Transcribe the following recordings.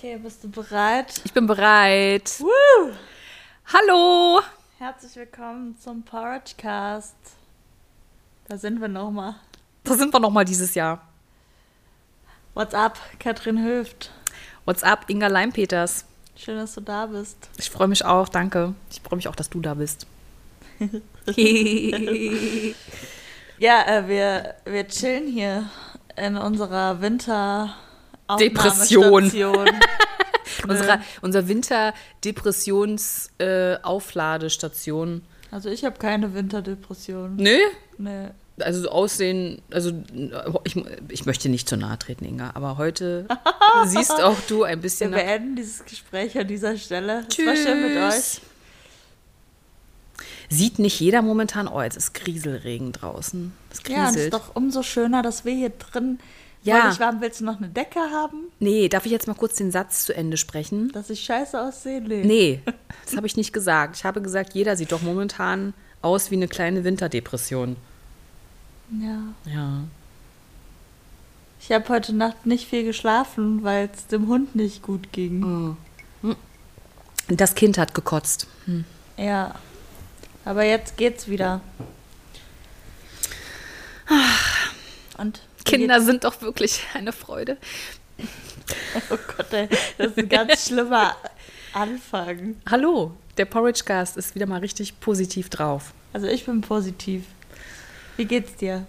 Okay, bist du bereit? Ich bin bereit. Woo! Hallo. Herzlich willkommen zum Porridge Cast. Da sind wir nochmal. Da sind wir nochmal dieses Jahr. What's up, Katrin Höft? What's up, Inga Leimpeters? Schön, dass du da bist. Ich freue mich auch, danke. Ich freue mich auch, dass du da bist. ja, äh, wir, wir chillen hier in unserer Winter Depression. Unsere, unser Winter-Depressions-Aufladestation. also ich habe keine Winterdepression. Nö? Nee. Also so aussehen, also ich, ich möchte nicht zu nahe treten, Inga, aber heute siehst auch du ein Wir bisschen nach beenden dieses Gespräch an dieser Stelle. Es Tschüss. war schön mit euch. Sieht nicht jeder momentan, oh, jetzt ist Grieselregen draußen. Es Ja, und es ist doch umso schöner, dass wir hier drin. Ja. Voll nicht warm. Willst du noch eine Decke haben, nee, darf ich jetzt mal kurz den Satz zu Ende sprechen? dass ich scheiße aussehe? Nee. Nee, das habe ich nicht gesagt. Ich habe gesagt, jeder sieht doch momentan aus wie eine kleine Winterdepression. Ja. Ja. Ich habe heute Nacht nicht viel geschlafen, weil es dem Hund nicht gut ging. Das Kind hat gekotzt. Ja. Aber jetzt geht's wieder. Und wie Kinder sind doch wirklich eine Freude. Oh Gott, ey, das ist ein ganz schlimmer Anfang. Hallo, der Porridge Cast ist wieder mal richtig positiv drauf. Also ich bin positiv. Wie geht's dir?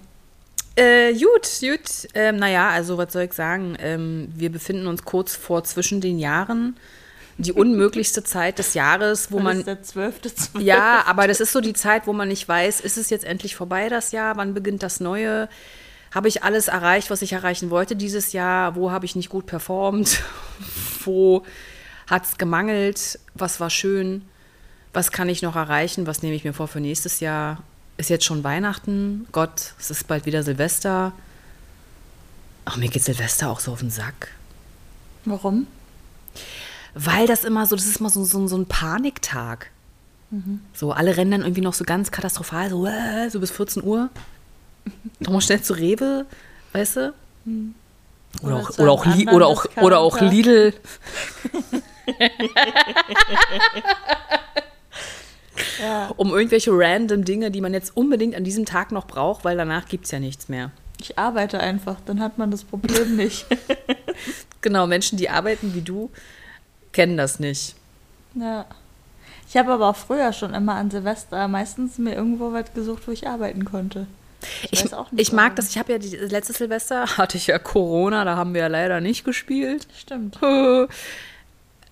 Äh, gut, gut. Ähm, naja, also was soll ich sagen? Ähm, wir befinden uns kurz vor zwischen den Jahren. Die unmöglichste Zeit des Jahres, wo Heute man ist der 12.12. Ja, aber das ist so die Zeit, wo man nicht weiß, ist es jetzt endlich vorbei das Jahr? Wann beginnt das Neue? Habe ich alles erreicht, was ich erreichen wollte dieses Jahr? Wo habe ich nicht gut performt? wo hat es gemangelt? Was war schön? Was kann ich noch erreichen? Was nehme ich mir vor für nächstes Jahr? Ist jetzt schon Weihnachten? Gott, es ist bald wieder Silvester. Ach, mir geht Silvester auch so auf den Sack. Warum? Weil das immer so, das ist immer so, so, so ein Paniktag. So, alle rennen dann irgendwie noch so ganz katastrophal, so, äh, so bis 14 Uhr. Nochmal schnell zu Rewe, weißt du? Oder, Oder auch, oder, auch, Li- oder, auch, oder auch. Lidl. Ja. Um irgendwelche random Dinge, die man jetzt unbedingt an diesem Tag noch braucht, weil danach gibt es ja nichts mehr. Ich arbeite einfach, dann hat man das Problem nicht. Genau, Menschen, die arbeiten wie du, kennen das nicht. ja. Ich habe aber auch früher schon immer an Silvester meistens mir irgendwo was gesucht, wo ich arbeiten konnte. Ich, nicht, ich mag das, ich habe ja die, letztes Silvester, hatte ich ja Corona, da haben wir ja leider nicht gespielt. Stimmt.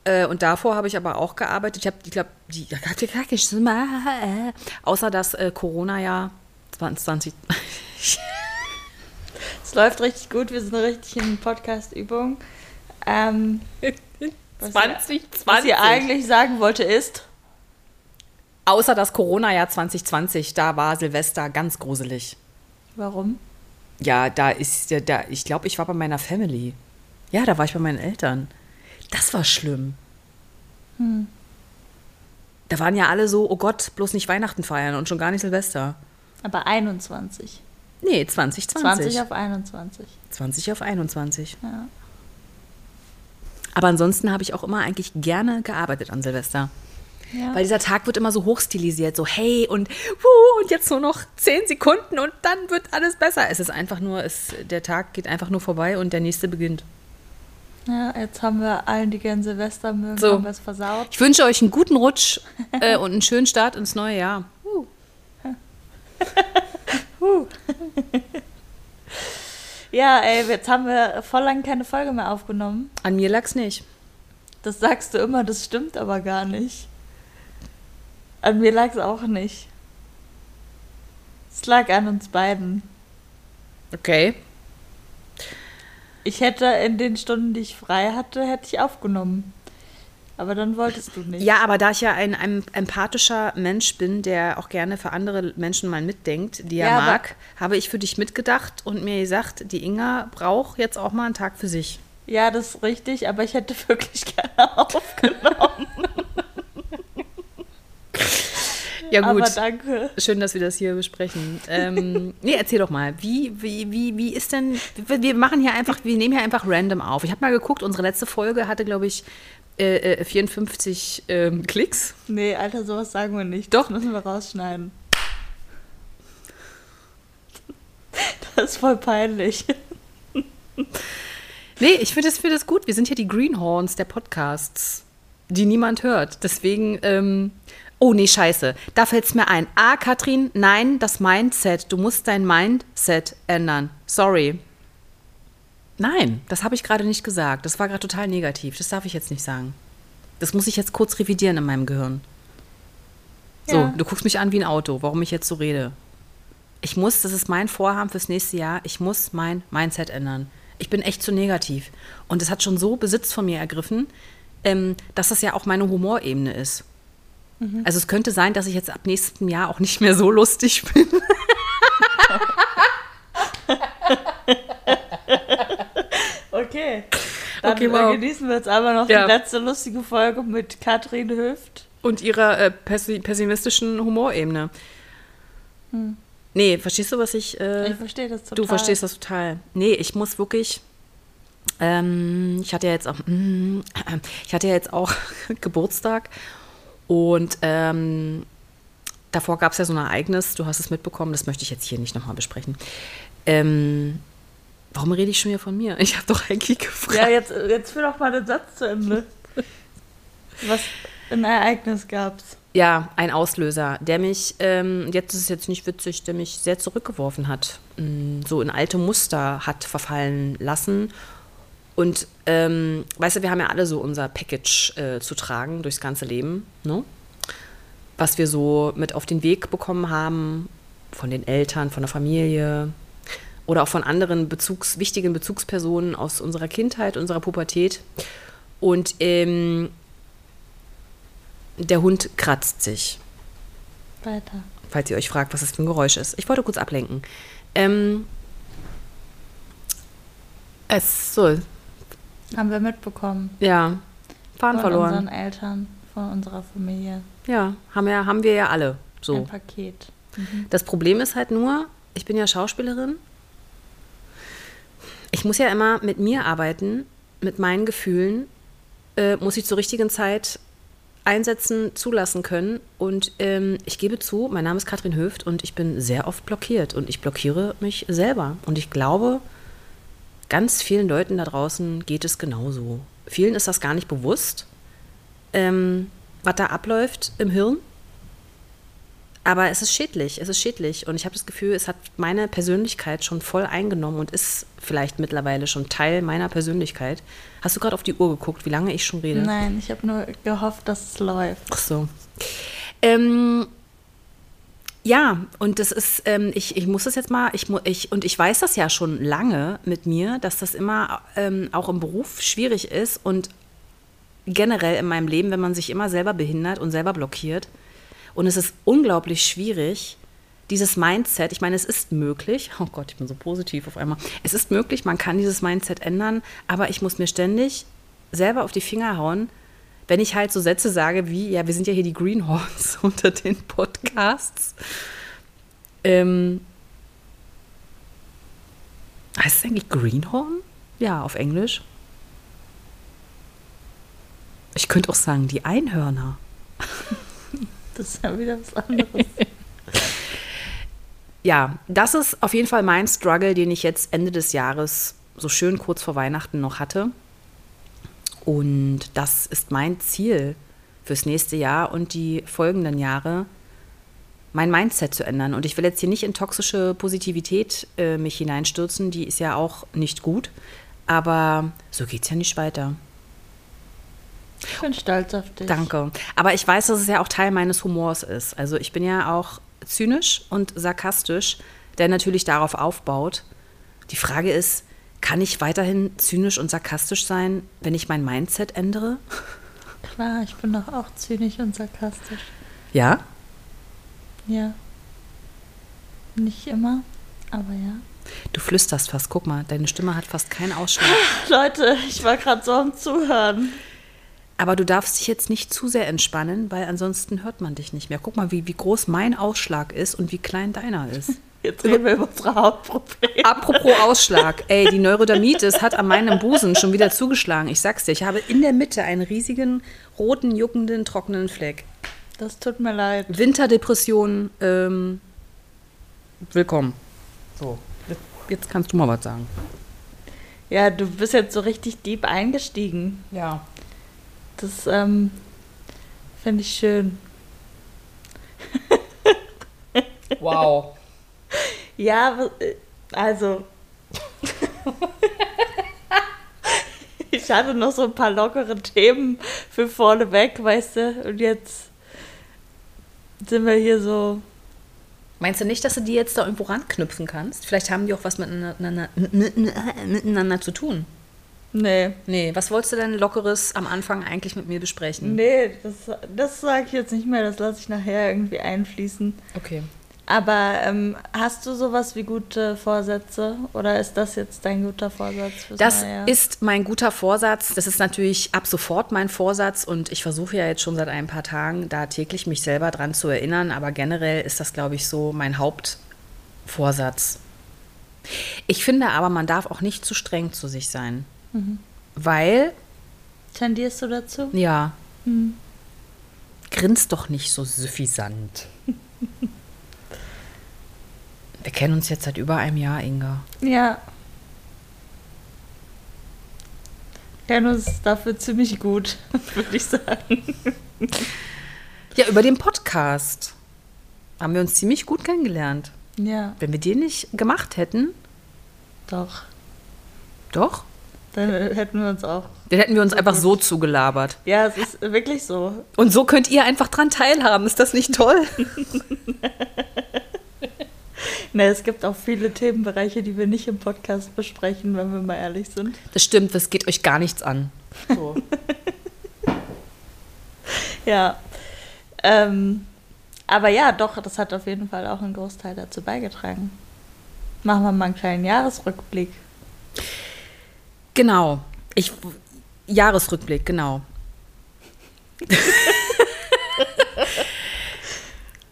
Äh, und davor habe ich aber auch gearbeitet. Ich habe, ich glaube, die äh, außer das äh, Corona-Jahr 2020. Es läuft richtig gut, wir sind richtig in Podcast-Übung. Ähm, was, ihr, was ihr eigentlich sagen wollte ist, Außer das Corona-Jahr 2020, da war Silvester ganz gruselig. warum? Ja, da ist ja, da, ich glaube, ich war bei meiner Family. Ja, da war ich bei meinen Eltern. Das war schlimm. Da waren ja alle so, oh Gott, bloß nicht Weihnachten feiern und schon gar nicht Silvester. Aber 21. Nee, 2020. 20 auf 21. 20 auf 21. Ja. Aber ansonsten habe ich auch immer eigentlich gerne gearbeitet an Silvester. Ja. Weil dieser Tag wird immer so hochstilisiert, so hey und wuh, und jetzt nur noch 10 Sekunden und dann wird alles besser. Es ist einfach nur, es, der Tag geht einfach nur vorbei und der nächste beginnt. ja, jetzt haben wir allen, die gern Silvester mögen, So. haben wir es versaut. Ich wünsche euch einen guten Rutsch äh, und einen schönen Start ins neue Jahr. Ja, ey, jetzt haben wir voll lang keine Folge mehr aufgenommen. An mir lag's nicht. Das sagst du immer, das stimmt aber gar nicht. An mir lag es auch nicht. Es lag an uns beiden. Okay. Ich hätte in den Stunden, die ich frei hatte, hätte ich aufgenommen. Aber dann wolltest du nicht. Ja, aber da ich ja ein, ein empathischer Mensch bin, der auch gerne für andere Menschen mal mitdenkt, die er Ja, mag, habe ich für dich mitgedacht und mir gesagt, die Inga braucht jetzt auch mal einen Tag für sich. Ja, das ist richtig, aber ich hätte wirklich gerne aufgenommen. Ja, gut. Aber danke. Schön, dass wir das hier besprechen. Ähm, nee, erzähl doch mal. Wie, wie, wie, wie ist denn. Wir machen hier einfach, wir nehmen hier einfach random auf. Ich habe mal geguckt, unsere letzte Folge hatte, glaube ich, äh, äh, 54 ähm, Klicks. Nee, Alter, sowas sagen wir nicht. Doch. Das müssen wir rausschneiden. Das ist voll peinlich. Nee, ich finde das, find das gut. Wir sind hier die Greenhorns der Podcasts, die niemand hört. Deswegen, ähm, oh nee, scheiße. Da fällt es mir ein. Ah, Katrin, nein, das Mindset. Du musst dein Mindset ändern. Sorry. Nein, das habe ich gerade nicht gesagt. Das war gerade total negativ. Das darf ich jetzt nicht sagen. Das muss ich jetzt kurz revidieren in meinem Gehirn. So, Ja. du guckst mich an wie ein Auto, warum ich jetzt so rede. Ich muss, das ist mein Vorhaben fürs nächste Jahr, ich muss mein Mindset ändern. Ich bin echt zu negativ. Und es hat schon so Besitz von mir ergriffen, ähm, dass das ja auch meine Humorebene ist. Also es könnte sein, dass ich jetzt ab nächstem Jahr auch nicht mehr so lustig bin. Okay. Dann Okay, wow. genießen wir jetzt aber noch Ja. die letzte lustige Folge mit Katrin Hüft. Und ihrer äh, pessi- pessimistischen Humorebene. Nee, verstehst du, was ich. Äh, Ich verstehe das total. Du verstehst das total. Nee, ich muss wirklich. Ähm, ich hatte ja jetzt auch, mm, ich hatte ja jetzt auch Geburtstag und ähm, davor gab es ja so ein Ereignis, du hast es mitbekommen, das möchte ich jetzt hier nicht nochmal besprechen. Ähm, warum rede ich schon wieder von mir? Ich habe doch eigentlich gefragt. Ja, jetzt, jetzt führ doch mal den Satz zu Ende. Was ein Ereignis gab's. Ja, ein Auslöser, der mich, ähm, jetzt ist es jetzt nicht witzig, der mich sehr zurückgeworfen hat, mm, so in alte Muster hat verfallen lassen. Und ähm, weißt du, wir haben ja alle so unser Package äh, zu tragen durchs ganze Leben, ne? was wir so mit auf den Weg bekommen haben, von den Eltern, von der Familie oder auch von anderen Bezugs, wichtigen Bezugspersonen aus unserer Kindheit, unserer Pubertät. Und ähm, der Hund kratzt sich, Weiter. falls ihr euch fragt, was das für ein Geräusch ist. Ich wollte kurz ablenken. Ähm, es so, Haben wir mitbekommen. ja, Faden von verloren. unseren Eltern, von unserer Familie. Ja, haben, ja, haben wir ja alle. So. Ein Paket. Das Problem ist halt nur, ich bin ja Schauspielerin. Ich muss ja immer mit mir arbeiten, mit meinen Gefühlen, äh, muss ich zur richtigen Zeit einsetzen, zulassen können. Und ähm, ich gebe zu, mein Name ist Katrin Höft und ich bin sehr oft blockiert und ich blockiere mich selber. Und ich glaube, ganz vielen Leuten da draußen geht es genauso. Vielen ist das gar nicht bewusst, ähm, was da abläuft im Hirn. Aber es ist schädlich, es ist schädlich. Und ich habe das Gefühl, es hat meine Persönlichkeit schon voll eingenommen und ist vielleicht mittlerweile schon Teil meiner Persönlichkeit. Hast du gerade auf die Uhr geguckt, wie lange ich schon rede? Nein, ich habe nur gehofft, dass es läuft. Ach so. Ähm, ja, und das ist, ähm, ich, ich muss das jetzt mal, ich, ich, und ich weiß das ja schon lange mit mir, dass das immer ähm, auch im Beruf schwierig ist und generell in meinem Leben, wenn man sich immer selber behindert und selber blockiert. Und es ist unglaublich schwierig, dieses Mindset, ich meine, es ist möglich, oh Gott, ich bin so positiv auf einmal, es ist möglich, man kann dieses Mindset ändern, aber ich muss mir ständig selber auf die Finger hauen, wenn ich halt so Sätze sage wie, ja, wir sind ja hier die Greenhorns unter den Podcasts. Ähm, heißt es eigentlich Greenhorn? Ja, auf Englisch. Ich könnte auch sagen, die Einhörner. Das ist ja wieder was anderes. Ja, das ist auf jeden Fall mein Struggle, den ich jetzt Ende des Jahres so schön kurz vor Weihnachten noch hatte. Und das ist mein Ziel fürs nächste Jahr und die folgenden Jahre, mein Mindset zu ändern. Und ich will jetzt hier nicht in toxische Positivität äh, mich hineinstürzen, die ist ja auch nicht gut. Aber so geht es ja nicht weiter. Ich bin stolz auf dich. Danke. Aber ich weiß, dass es ja auch Teil meines Humors ist. Also ich bin ja auch zynisch und sarkastisch, der natürlich darauf aufbaut. Die Frage ist, kann ich weiterhin zynisch und sarkastisch sein, wenn ich mein Mindset ändere? Klar, ich bin doch auch zynisch und sarkastisch. Ja? Ja. Nicht immer, aber ja. Du flüsterst fast. Guck mal, deine Stimme hat fast keinen Ausschlag. Leute, ich war gerade so am Zuhören. Aber du darfst dich jetzt nicht zu sehr entspannen, weil ansonsten hört man dich nicht mehr. Guck mal, wie, wie groß mein Ausschlag ist und wie klein deiner ist. Jetzt reden wir über unsere Hauptprobleme. Apropos Ausschlag, ey, die Neurodermitis hat an meinem Busen schon wieder zugeschlagen. Ich sag's dir, ich habe in der Mitte einen riesigen, roten, juckenden, trockenen Fleck. Das tut mir leid. Winterdepression, ähm, willkommen. So, jetzt kannst du mal was sagen. Ja, du bist jetzt so richtig deep eingestiegen. Ja. Das ähm, finde ich schön. Wow. Ja, äh, also. ich hatte noch so ein paar lockere Themen für vorneweg, weißt du? Und jetzt sind wir hier so. Meinst du nicht, dass du die jetzt da irgendwo ranknüpfen kannst? Vielleicht haben die auch was miteinander, miteinander zu tun. Nee. Nee, was wolltest du denn Lockeres am Anfang eigentlich mit mir besprechen? Nee, das, das sage ich jetzt nicht mehr, das lasse ich nachher irgendwie einfließen. Okay. Aber ähm, hast du sowas wie gute Vorsätze oder ist das jetzt dein guter Vorsatz Das neue Jahr? ist mein guter Vorsatz. Das ist natürlich ab sofort mein Vorsatz und ich versuche ja jetzt schon seit ein paar Tagen da täglich mich selber dran zu erinnern. Aber generell ist das, glaube ich, so mein Hauptvorsatz. Ich finde aber, man darf auch nicht zu streng zu sich sein. Weil, Tendierst du dazu? ja, grinst doch nicht so suffisant. Wir kennen uns jetzt seit über einem Jahr, Inga. Ja. Janus ist dafür ziemlich gut, würde ich sagen. Ja, über den Podcast haben wir uns ziemlich gut kennengelernt. Ja, Wenn wir den nicht gemacht hätten, doch. doch, Dann hätten wir uns auch. dann hätten wir uns einfach so zugelabert. Ja, es ist wirklich so. Und so könnt ihr einfach dran teilhaben. Ist das nicht toll? Ne, es gibt auch viele Themenbereiche, die wir nicht im Podcast besprechen, wenn wir mal ehrlich sind. Das stimmt, das geht euch gar nichts an. So. Ja. Ähm, aber ja, doch, das hat auf jeden Fall auch einen Großteil dazu beigetragen. Machen wir mal einen kleinen Jahresrückblick. Genau. Ich, Jahresrückblick, genau.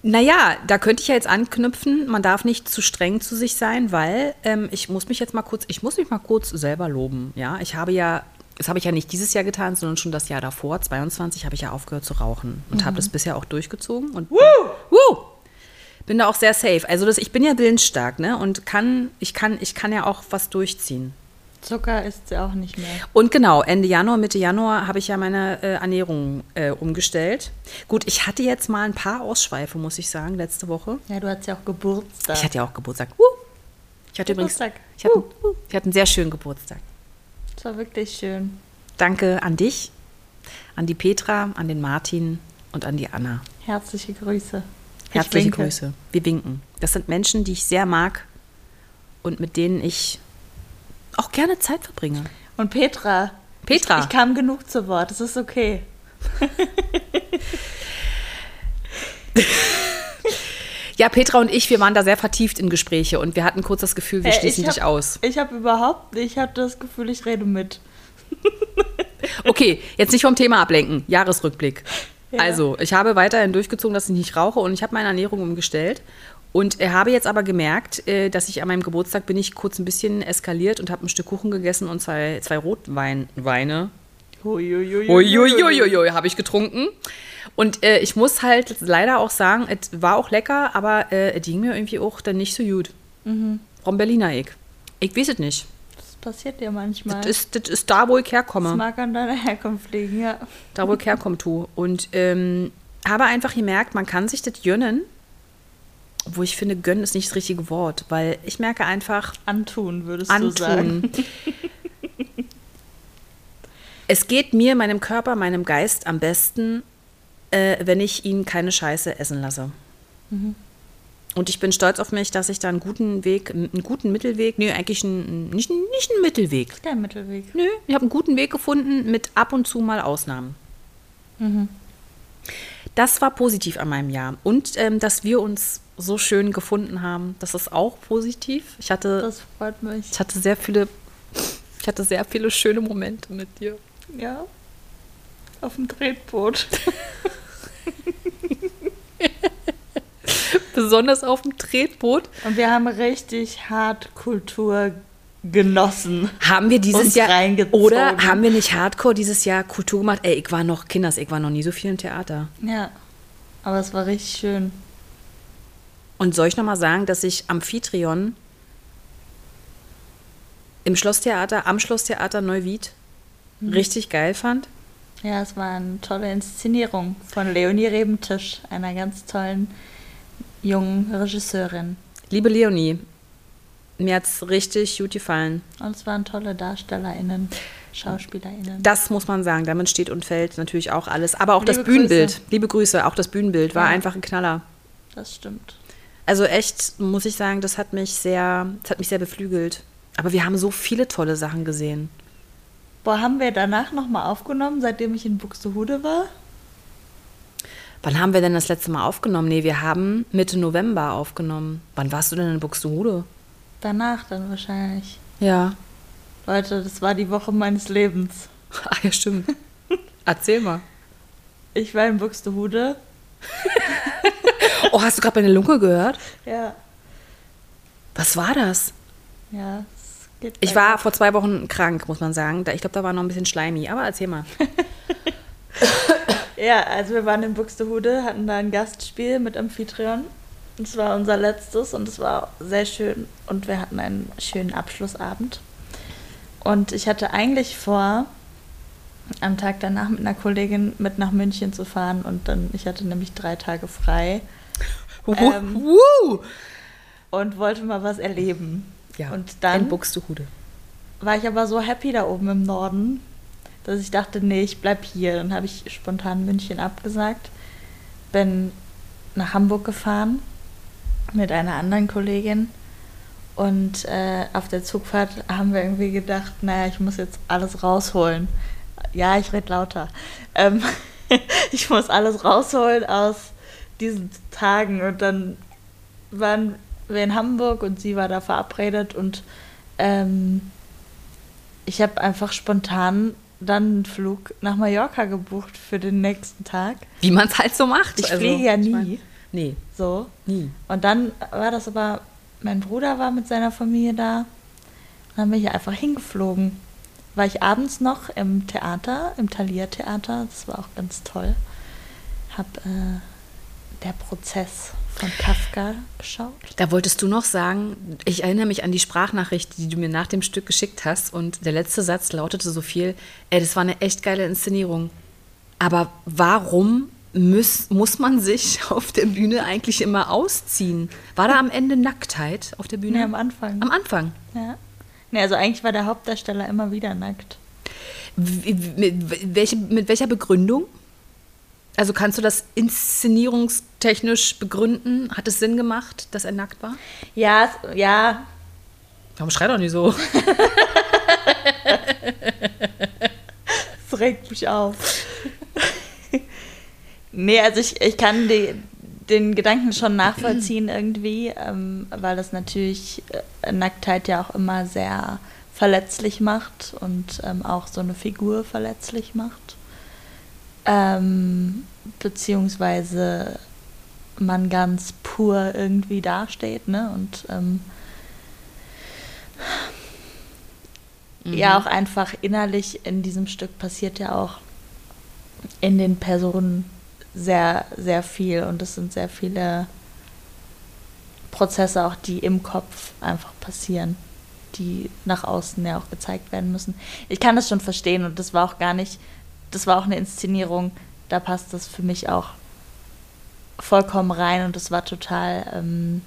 naja, da könnte ich ja jetzt anknüpfen. Man darf nicht zu streng zu sich sein, weil ähm, ich muss mich jetzt mal kurz, ich muss mich mal kurz selber loben. Ja, ich habe ja, das habe ich ja nicht dieses Jahr getan, sondern schon das Jahr davor, 22, habe ich ja aufgehört zu rauchen und habe das bisher auch durchgezogen und Woo! bin da auch sehr safe. Also das, ich bin ja willensstark, ne? Und kann, ich kann, ich kann ja auch was durchziehen. Zucker isst sie auch nicht mehr. Und genau, Ende Januar, Mitte Januar habe ich ja meine äh, Ernährung äh, umgestellt. Gut, ich hatte jetzt mal ein paar Ausschweife, muss ich sagen, letzte Woche. Ja, du hattest ja auch Geburtstag. Ich hatte ja auch Geburtstag. Uh. Ich hatte übrigens, Geburtstag. ich hatte, ich hatte einen sehr schönen Geburtstag. Das war wirklich schön. Danke an dich, an die Petra, an den Martin und an die Anna. Herzliche Grüße. Ich Herzliche. Grüße. Wir winken. Das sind Menschen, die ich sehr mag und mit denen ich auch gerne Zeit verbringe. Und Petra. Petra. Ich, ich kam genug zu Wort. Es ist okay. Ja, Petra und ich, wir waren da sehr vertieft in Gespräche und wir hatten kurz das Gefühl, wir Äh, schließen ich dich hab- aus. Ich habe überhaupt, ich habe das Gefühl, ich rede mit. Okay, jetzt nicht vom Thema ablenken. Jahresrückblick. Ja. Also, ich habe weiterhin durchgezogen, dass ich nicht rauche und ich habe meine Ernährung umgestellt. Und äh, habe jetzt aber gemerkt, äh, dass ich an meinem Geburtstag bin ich kurz ein bisschen eskaliert und habe ein Stück Kuchen gegessen und zwei, zwei Rotweine. Uiuiuiui, habe ich getrunken. Und äh, ich muss halt leider auch sagen, es war auch lecker, aber äh, es ging mir irgendwie auch dann nicht so gut. Vom Berliner Egg. Ich weiß es nicht. Das passiert dir manchmal. Das ist, das ist da, wo ich Das herkomme. mag an deiner Herkunft liegen, ja. Da, wo ich herkomme, tu. Und ähm, habe einfach gemerkt, man kann sich das gönnen. Wo ich finde, gönnen ist nicht das richtige Wort, weil ich merke einfach, Antun, würdest du sagen. antun. es geht mir, meinem Körper, meinem Geist am besten, äh, wenn ich ihn keine Scheiße essen lasse. Und ich bin stolz auf mich, dass ich da einen guten Weg, einen guten Mittelweg, nee, eigentlich einen, nicht, nicht einen Mittelweg. Der Mittelweg. Nö, ich habe einen guten Weg gefunden mit ab und zu mal Ausnahmen. Das war positiv an meinem Jahr. Und ähm, dass wir uns so schön gefunden haben, das ist auch positiv. Ich hatte, Das freut mich. ich hatte sehr viele, ich hatte sehr viele schöne Momente mit dir. Ja. Auf dem Tretboot. Besonders auf dem Tretboot. Und wir haben richtig hart Kultur genossen. Haben wir dieses Jahr oder haben wir nicht Hardcore dieses Jahr Kultur gemacht? Ey, ich war noch Kinders, ich war noch nie so viel im Theater. Ja. Aber es war richtig schön. Und soll ich noch mal sagen, dass ich Amphitryon im Schlosstheater, am Schlosstheater Neuwied richtig geil fand? Ja, es war eine tolle Inszenierung von Leonie Rebentisch, einer ganz tollen jungen Regisseurin. Liebe Leonie, mir hat's richtig gut gefallen. Und es waren tolle DarstellerInnen, SchauspielerInnen. Das muss man sagen, damit steht und fällt natürlich auch alles. Aber auch das Liebe Bühnenbild, Grüße. liebe Grüße, auch das Bühnenbild war Ja. einfach ein Knaller. Das stimmt. Also echt, muss ich sagen, das hat mich sehr, das hat mich sehr beflügelt. Aber wir haben so viele tolle Sachen gesehen. Boah, haben wir danach nochmal aufgenommen, seitdem ich in Buxtehude war? Wann haben wir denn das letzte Mal aufgenommen? Nee, wir haben Mitte November aufgenommen. Wann warst du denn in Buxtehude? Danach dann wahrscheinlich. Ja. Leute, das war die Woche meines Lebens. Ah, ja, stimmt. Erzähl mal. Ich war in Buxtehude. Oh, hast du gerade meine Lunge gehört? Ja. Was war das? Ja, es geht Ich war vor zwei Wochen krank, muss man sagen. Ich glaube, da war noch ein bisschen schleimig. Aber erzähl mal. Ja, also wir waren in Buxtehude, hatten da ein Gastspiel mit Amphitryon. Es war unser letztes und es war sehr schön und wir hatten einen schönen Abschlussabend. Und ich hatte eigentlich vor, am Tag danach mit einer Kollegin mit nach München zu fahren und dann, ich hatte nämlich drei Tage frei Ähm. Und wollte mal was erleben. Ja, und dann in Buxtehude. war ich aber so happy da oben im Norden, dass ich dachte, nee, ich bleib hier. Dann habe ich spontan München abgesagt, bin nach Hamburg gefahren mit einer anderen Kollegin und äh, auf der Zugfahrt haben wir irgendwie gedacht, naja, ich muss jetzt alles rausholen. Ja, ich rede lauter. Ähm, ich muss alles rausholen aus diesen Tagen und dann waren wir in Hamburg und sie war da verabredet und ähm, ich habe einfach spontan dann einen Flug nach Mallorca gebucht für den nächsten Tag. Wie man es halt so macht. Ich fliege ja nie. mein, nee, So. nie. Und dann war das aber, mein Bruder war mit seiner Familie da. Und dann bin ich einfach hingeflogen. War ich abends noch im Theater, im Thalia Theater. Das war auch ganz toll. Hab äh, der Prozess von Kafka geschaut. Da wolltest du noch sagen, ich erinnere mich an die Sprachnachricht, die du mir nach dem Stück geschickt hast. Und der letzte Satz lautete so viel, ey, das war eine echt geile Inszenierung. Aber warum muss, muss man sich auf der Bühne eigentlich immer ausziehen? War da am Ende Nacktheit auf der Bühne? Nee, am Anfang. Am Anfang. Ja. Nee, also eigentlich war der Hauptdarsteller immer wieder nackt. Mit, welche, mit welcher Begründung? Also kannst du das inszenierungstechnisch begründen? Hat es Sinn gemacht, dass er nackt war? Ja, ja, Warum schreit doch nicht so? es regt mich auf. nee, also ich, ich kann die, den Gedanken schon nachvollziehen irgendwie, ähm, weil das natürlich äh, Nacktheit ja auch immer sehr verletzlich macht und ähm, auch so eine Figur verletzlich macht. Ähm, beziehungsweise man ganz pur irgendwie dasteht, ne? Und ähm, ja auch einfach innerlich in diesem Stück passiert ja auch in den Personen sehr, sehr viel und es sind sehr viele Prozesse auch, die im Kopf einfach passieren, die nach außen ja auch gezeigt werden müssen. Ich kann das schon verstehen und das war auch gar nicht, das war auch eine Inszenierung, da passt das für mich auch vollkommen rein und das war total, ähm,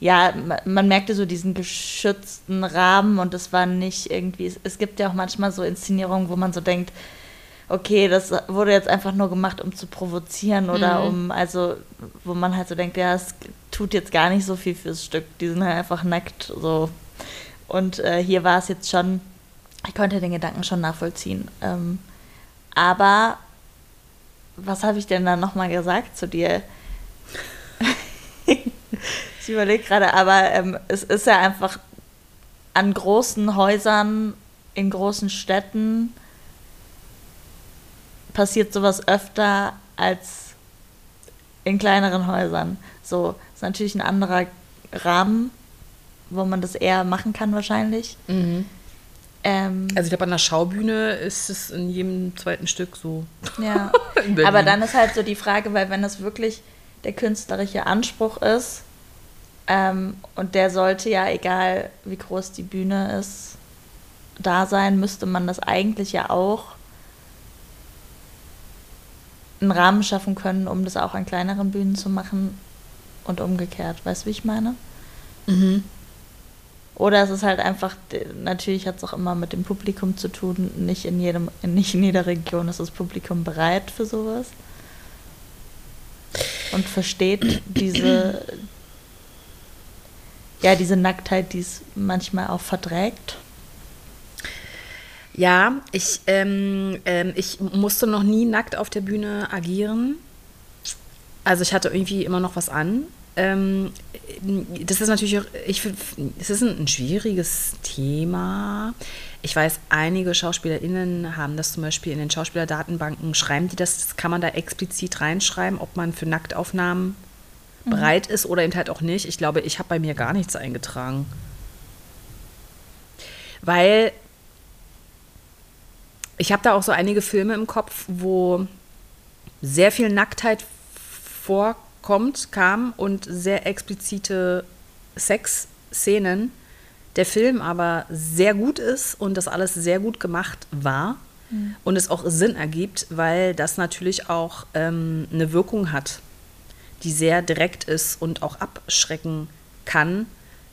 ja, ma- man merkte so diesen geschützten Rahmen und das war nicht irgendwie, es, es gibt ja auch manchmal so Inszenierungen, wo man so denkt, okay, das wurde jetzt einfach nur gemacht, um zu provozieren oder Mhm. um, also, wo man halt so denkt, ja, es tut jetzt gar nicht so viel fürs Stück, die sind halt einfach nackt, so. Und äh, hier war es jetzt schon, ich konnte den Gedanken schon nachvollziehen. Ähm, aber was habe ich denn dann nochmal gesagt zu dir? ich überlege gerade, aber ähm, es ist ja einfach an großen Häusern, in großen Städten passiert sowas öfter als in kleineren Häusern. So, ist natürlich ein anderer Rahmen, wo man das eher machen kann wahrscheinlich. Mhm. Ähm, Also ich glaube, an der Schaubühne ist es in jedem zweiten Stück so. Ja, aber dann ist halt so die Frage, weil wenn das wirklich der künstlerische Anspruch ist ähm, und der sollte ja, egal wie groß die Bühne ist, da sein, müsste man das eigentlich ja auch einen Rahmen schaffen können, um das auch an kleineren Bühnen zu machen und umgekehrt. Weißt du, wie ich meine? Mhm. Oder es ist halt einfach, natürlich hat es auch immer mit dem Publikum zu tun, nicht in jedem, nicht in jeder Region ist das Publikum bereit für sowas. Und versteht diese, ja, diese Nacktheit, die es manchmal auch verträgt. Ja, ich, ähm, ähm, ich musste noch nie nackt auf der Bühne agieren. Also ich hatte irgendwie immer noch was an. Ähm, das ist natürlich, auch- ich es ist ein, ein schwieriges Thema. Ich weiß, einige SchauspielerInnen haben das zum Beispiel in den Schauspielerdatenbanken, schreiben die das, das kann man da explizit reinschreiben, ob man für Nacktaufnahmen bereit ist oder eben halt auch nicht. Ich glaube, ich habe bei mir gar nichts eingetragen. Weil ich habe da auch so einige Filme im Kopf, wo sehr viel Nacktheit vorkommt, kam und sehr explizite Sexszenen. Der Film aber sehr gut ist und das alles sehr gut gemacht war und es auch Sinn ergibt, weil das natürlich auch ähm, eine Wirkung hat, die sehr direkt ist und auch abschrecken kann,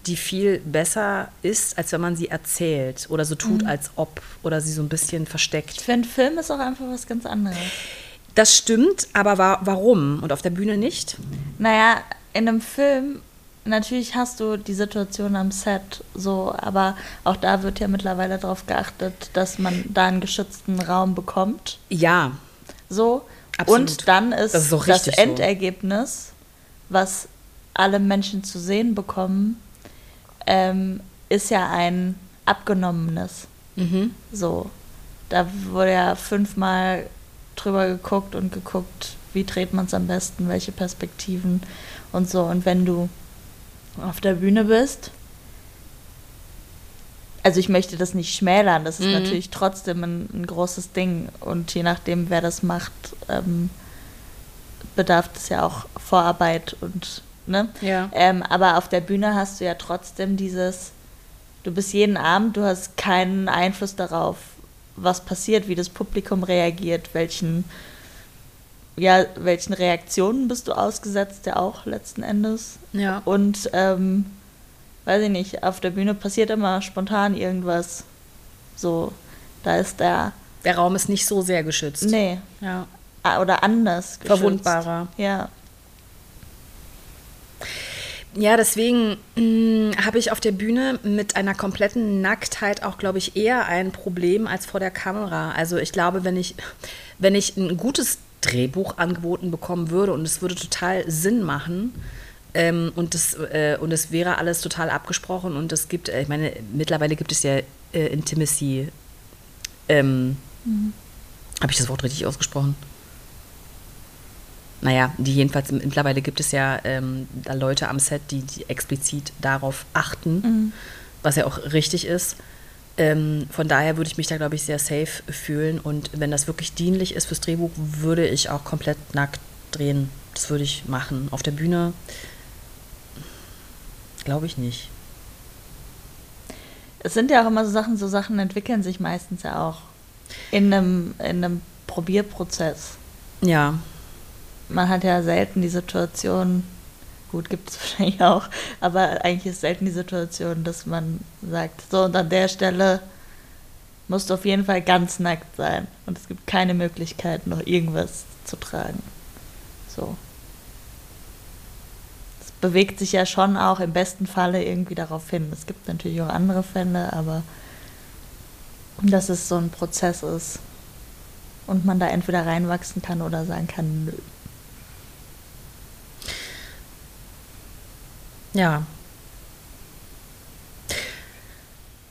die viel besser ist, als wenn man sie erzählt oder so tut, als ob oder sie so ein bisschen Ich versteckt. finde, Film ist auch einfach was ganz anderes. Das stimmt, aber wa warum? Und auf der Bühne nicht? Naja, in einem Film, natürlich hast du die Situation am Set so, aber auch da wird ja mittlerweile darauf geachtet, dass man da einen geschützten Raum bekommt. Ja, So. Absolut. Und dann ist Das ist das richtig so. Endergebnis, was alle Menschen zu sehen bekommen, ähm, ist ja ein abgenommenes. mhm. So. Da wurde ja fünfmal drüber geguckt und geguckt, wie dreht man es am besten, welche Perspektiven und so. Und wenn du auf der Bühne bist, also ich möchte das nicht schmälern, das ist Mhm. natürlich trotzdem ein, ein großes Ding. Und je nachdem, wer das macht, ähm, bedarf es ja auch Vorarbeit und, ne? Ja. Ähm, aber auf der Bühne hast du ja trotzdem dieses, du bist jeden Abend, du hast keinen Einfluss darauf, was passiert, wie das Publikum reagiert, welchen, ja, welchen Reaktionen bist du ausgesetzt, ja auch letzten Endes. Ja. Und ähm, weiß ich nicht, auf der Bühne passiert immer spontan irgendwas. So, da ist der, Der Raum ist nicht so sehr geschützt. nee, Ja. ah, oder anders. geschützt. Verwundbarer. Ja. Ja, deswegen mh, habe ich auf der Bühne mit einer kompletten Nacktheit auch, glaube ich, eher ein Problem als vor der Kamera. Also ich glaube, wenn ich, wenn ich ein gutes Drehbuch angeboten bekommen würde und es würde total Sinn machen ähm, und, das, äh, und es wäre alles total abgesprochen und es gibt, äh, ich meine, mittlerweile gibt es ja äh, Intimacy. Ähm, Habe ich das Wort richtig ausgesprochen? Naja, die jedenfalls mittlerweile gibt es ja ähm, da Leute am Set, die, die explizit darauf achten, Mhm. was ja auch richtig ist. Ähm, von daher würde ich mich da, glaube ich, sehr safe fühlen. Und wenn das wirklich dienlich ist fürs Drehbuch, würde ich auch komplett nackt drehen. Das würde ich machen. Auf der Bühne glaube ich nicht. Es sind ja auch immer so Sachen, so Sachen entwickeln sich meistens ja auch in einem, in einem Probierprozess. Ja, Man hat ja selten die Situation, gut, gibt es wahrscheinlich auch, aber eigentlich ist selten die Situation, dass man sagt, so und an der Stelle musst du auf jeden Fall ganz nackt sein und es gibt keine Möglichkeit, noch irgendwas zu tragen. So. Es bewegt sich ja schon auch im besten Falle irgendwie darauf hin. Es gibt natürlich auch andere Fälle, aber dass es so ein Prozess ist und man da entweder reinwachsen kann oder sagen kann, nö. Ja.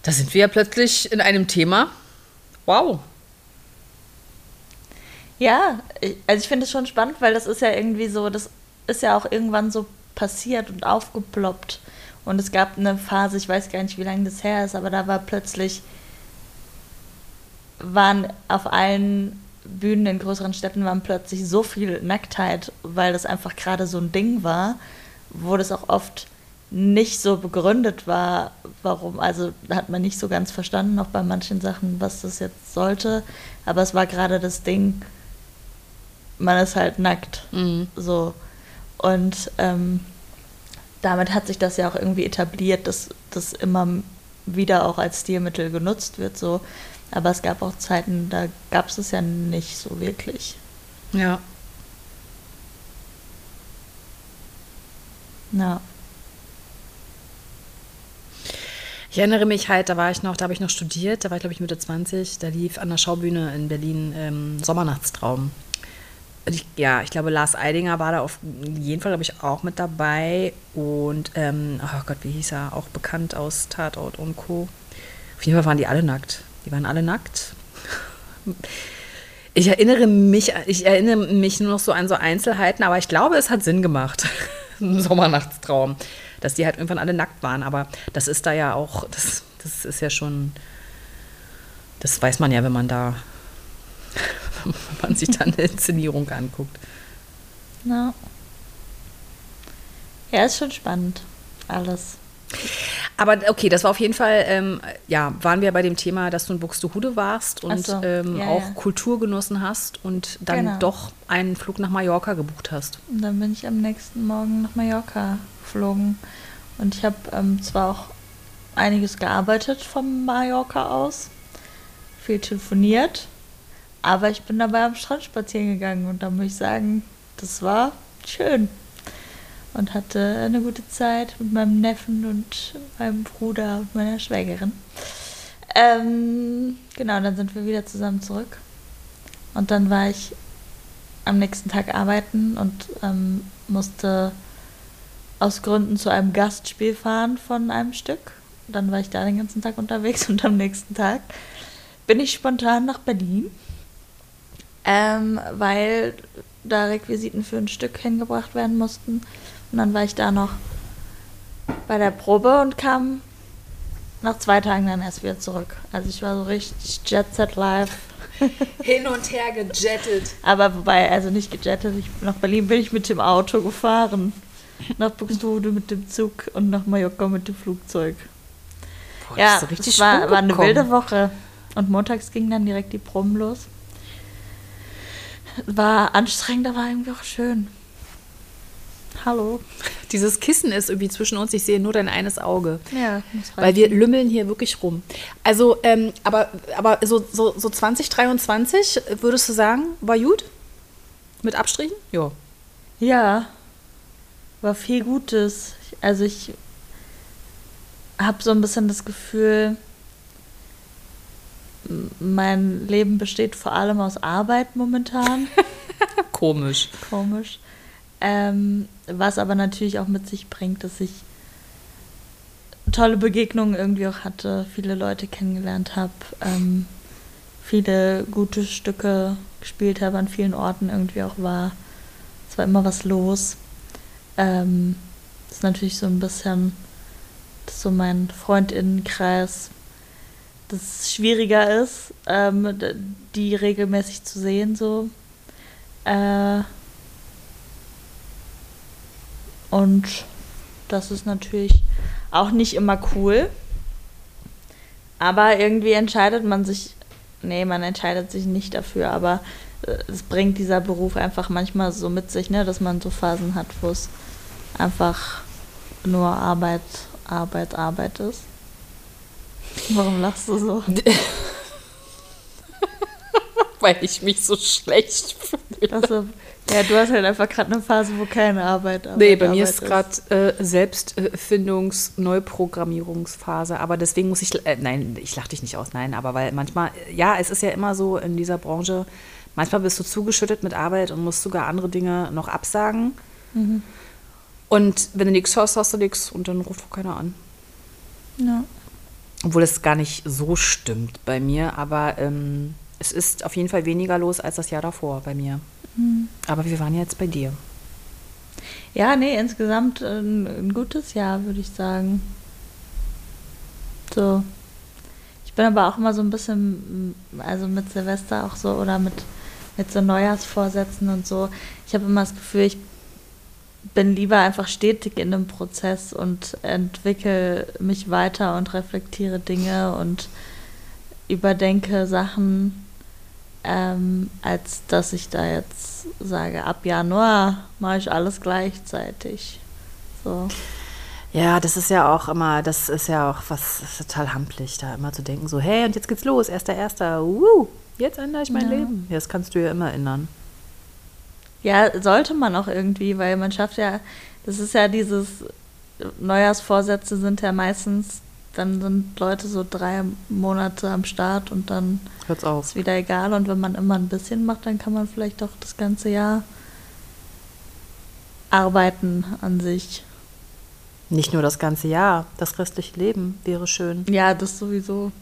Da sind wir ja plötzlich in einem Thema. Wow. Ja, also ich finde es schon spannend, weil das ist ja irgendwie so, das ist ja auch irgendwann so passiert und aufgeploppt. Und es gab eine Phase, ich weiß gar nicht, wie lange das her ist, aber da war plötzlich, waren auf allen Bühnen in größeren Städten waren plötzlich so viel Nacktheit, weil das einfach gerade so ein Ding war, wo das auch oft nicht so begründet war, warum, also hat man nicht so ganz verstanden, auch bei manchen Sachen, was das jetzt sollte, aber es war gerade das Ding, man ist halt nackt, mhm. so. Und ähm, damit hat sich das ja auch irgendwie etabliert, dass das immer wieder auch als Stilmittel genutzt wird, so. Aber es gab auch Zeiten, da gab es es ja nicht so wirklich. Ja. Ja. Ich erinnere mich halt, da war ich noch, da habe ich noch studiert, da war ich glaube ich Mitte 20, da lief an der Schaubühne in Berlin ähm, Sommernachtstraum. Ich, ja, ich glaube, Lars Eidinger war da auf jeden Fall, glaube ich, auch mit dabei. Und, ähm, oh Gott, wie hieß er? Auch bekannt aus Tatort und Co. Auf jeden Fall waren die alle nackt. Die waren alle nackt. Ich erinnere mich, ich erinnere mich nur noch so an so Einzelheiten, aber ich glaube, es hat Sinn gemacht. Ein Sommernachtstraum dass die halt irgendwann alle nackt waren. Aber das ist da ja auch, das, das ist ja schon, das weiß man ja, wenn man da, wenn man sich dann eine Inszenierung anguckt. Ja. Ja, ist schon spannend, alles. Aber okay, das war auf jeden Fall, ähm, ja, waren wir bei dem Thema, dass du in Buxtehude warst und so, ähm, ja, auch ja. Kultur genossen hast und dann genau. doch einen Flug nach Mallorca gebucht hast. Und dann bin ich am nächsten Morgen nach Mallorca geflogen. Und ich habe ähm, zwar auch einiges gearbeitet von Mallorca aus, viel telefoniert, aber ich bin dabei am Strand spazieren gegangen und da muss ich sagen, das war schön. Und hatte eine gute Zeit mit meinem Neffen und meinem Bruder und meiner Schwägerin. Ähm, genau, dann sind wir wieder zusammen zurück. Und dann war ich am nächsten Tag arbeiten und ähm, musste aus Gründen zu einem Gastspiel fahren von einem Stück. Dann war ich da den ganzen Tag unterwegs und am nächsten Tag bin ich spontan nach Berlin, ähm, weil da Requisiten für ein Stück hingebracht werden mussten. Und dann war ich da noch bei der Probe und kam nach zwei Tagen dann erst wieder zurück. Also ich war so richtig Jet Set Live. Hin und her gejettet. Aber wobei, also nicht gejettet, ich, nach Berlin bin ich mit dem Auto gefahren nach Buxtehude mit dem Zug und nach Mallorca mit dem Flugzeug. Boah, ja, das, richtig das war, war eine wilde Woche. Und montags ging dann direkt die Proben los. War anstrengend, aber irgendwie auch schön. Hallo. Dieses Kissen ist irgendwie zwischen uns. Ich sehe nur dein eines Auge. Ja, Weil wir lümmeln hier wirklich rum. Also, ähm, aber, aber so, so, so 2023, würdest du sagen, war gut? Mit Abstrichen? Ja. Ja, war viel Gutes. Also ich habe so ein bisschen das Gefühl, mein Leben besteht vor allem aus Arbeit momentan. Komisch. Komisch. Ähm, was aber natürlich auch mit sich bringt, dass ich tolle Begegnungen irgendwie auch hatte, viele Leute kennengelernt habe, ähm, viele gute Stücke gespielt habe, an vielen Orten irgendwie auch war. Es war immer was los. Ähm, das ist natürlich so ein bisschen so mein Freundinnenkreis, das schwieriger ist, ähm, die regelmäßig zu sehen so. Äh, und das ist natürlich auch nicht immer cool. Aber irgendwie entscheidet man sich, nee, man entscheidet sich nicht dafür, aber äh, es bringt dieser Beruf einfach manchmal so mit sich, ne, dass man so Phasen hat, wo es einfach nur Arbeit, Arbeit, Arbeit ist. Warum lachst du so? Weil ich mich so schlecht fühle. Also, ja, du hast halt einfach gerade eine Phase, wo keine Arbeit Arbeit Nee, bei Arbeit mir ist gerade äh, Selbstfindungs-, Neuprogrammierungsphase. Aber deswegen muss ich, äh, nein, ich lache dich nicht aus, nein, aber weil manchmal, ja, es ist ja immer so in dieser Branche, manchmal bist du zugeschüttet mit Arbeit und musst sogar andere Dinge noch absagen. Mhm. Und wenn du nichts hörst, hast du nichts und dann ruft auch keiner an. Ja. Obwohl das gar nicht so stimmt bei mir, aber ähm, es ist auf jeden Fall weniger los als das Jahr davor bei mir. Aber wir waren jetzt bei dir. Ja, nee, insgesamt ein, ein gutes Jahr, würde ich sagen. So. Ich bin aber auch immer so ein bisschen, also mit Silvester auch so oder mit, mit so Neujahrsvorsätzen und so. Ich habe immer das Gefühl, ich bin lieber einfach stetig in einem Prozess und entwickle mich weiter und reflektiere Dinge und überdenke Sachen, ähm, als dass ich da jetzt sage, ab Januar mache ich alles gleichzeitig. So. Ja, das ist ja auch immer, das ist ja auch was total hampelig, da immer zu denken, so, hey, und jetzt geht's los, erster, erster, uh, jetzt ändere ich mein Ja. Leben. Ja, das kannst du ja immer ändern. Ja, sollte man auch irgendwie, weil man schafft ja, das ist ja dieses, Neujahrsvorsätze sind ja meistens, dann sind Leute so drei Monate am Start und dann Hört's auf. ist wieder egal. Und wenn man immer ein bisschen macht, dann kann man vielleicht auch das ganze Jahr arbeiten an sich. Nicht nur das ganze Jahr, das restliche Leben wäre schön. Ja, das sowieso.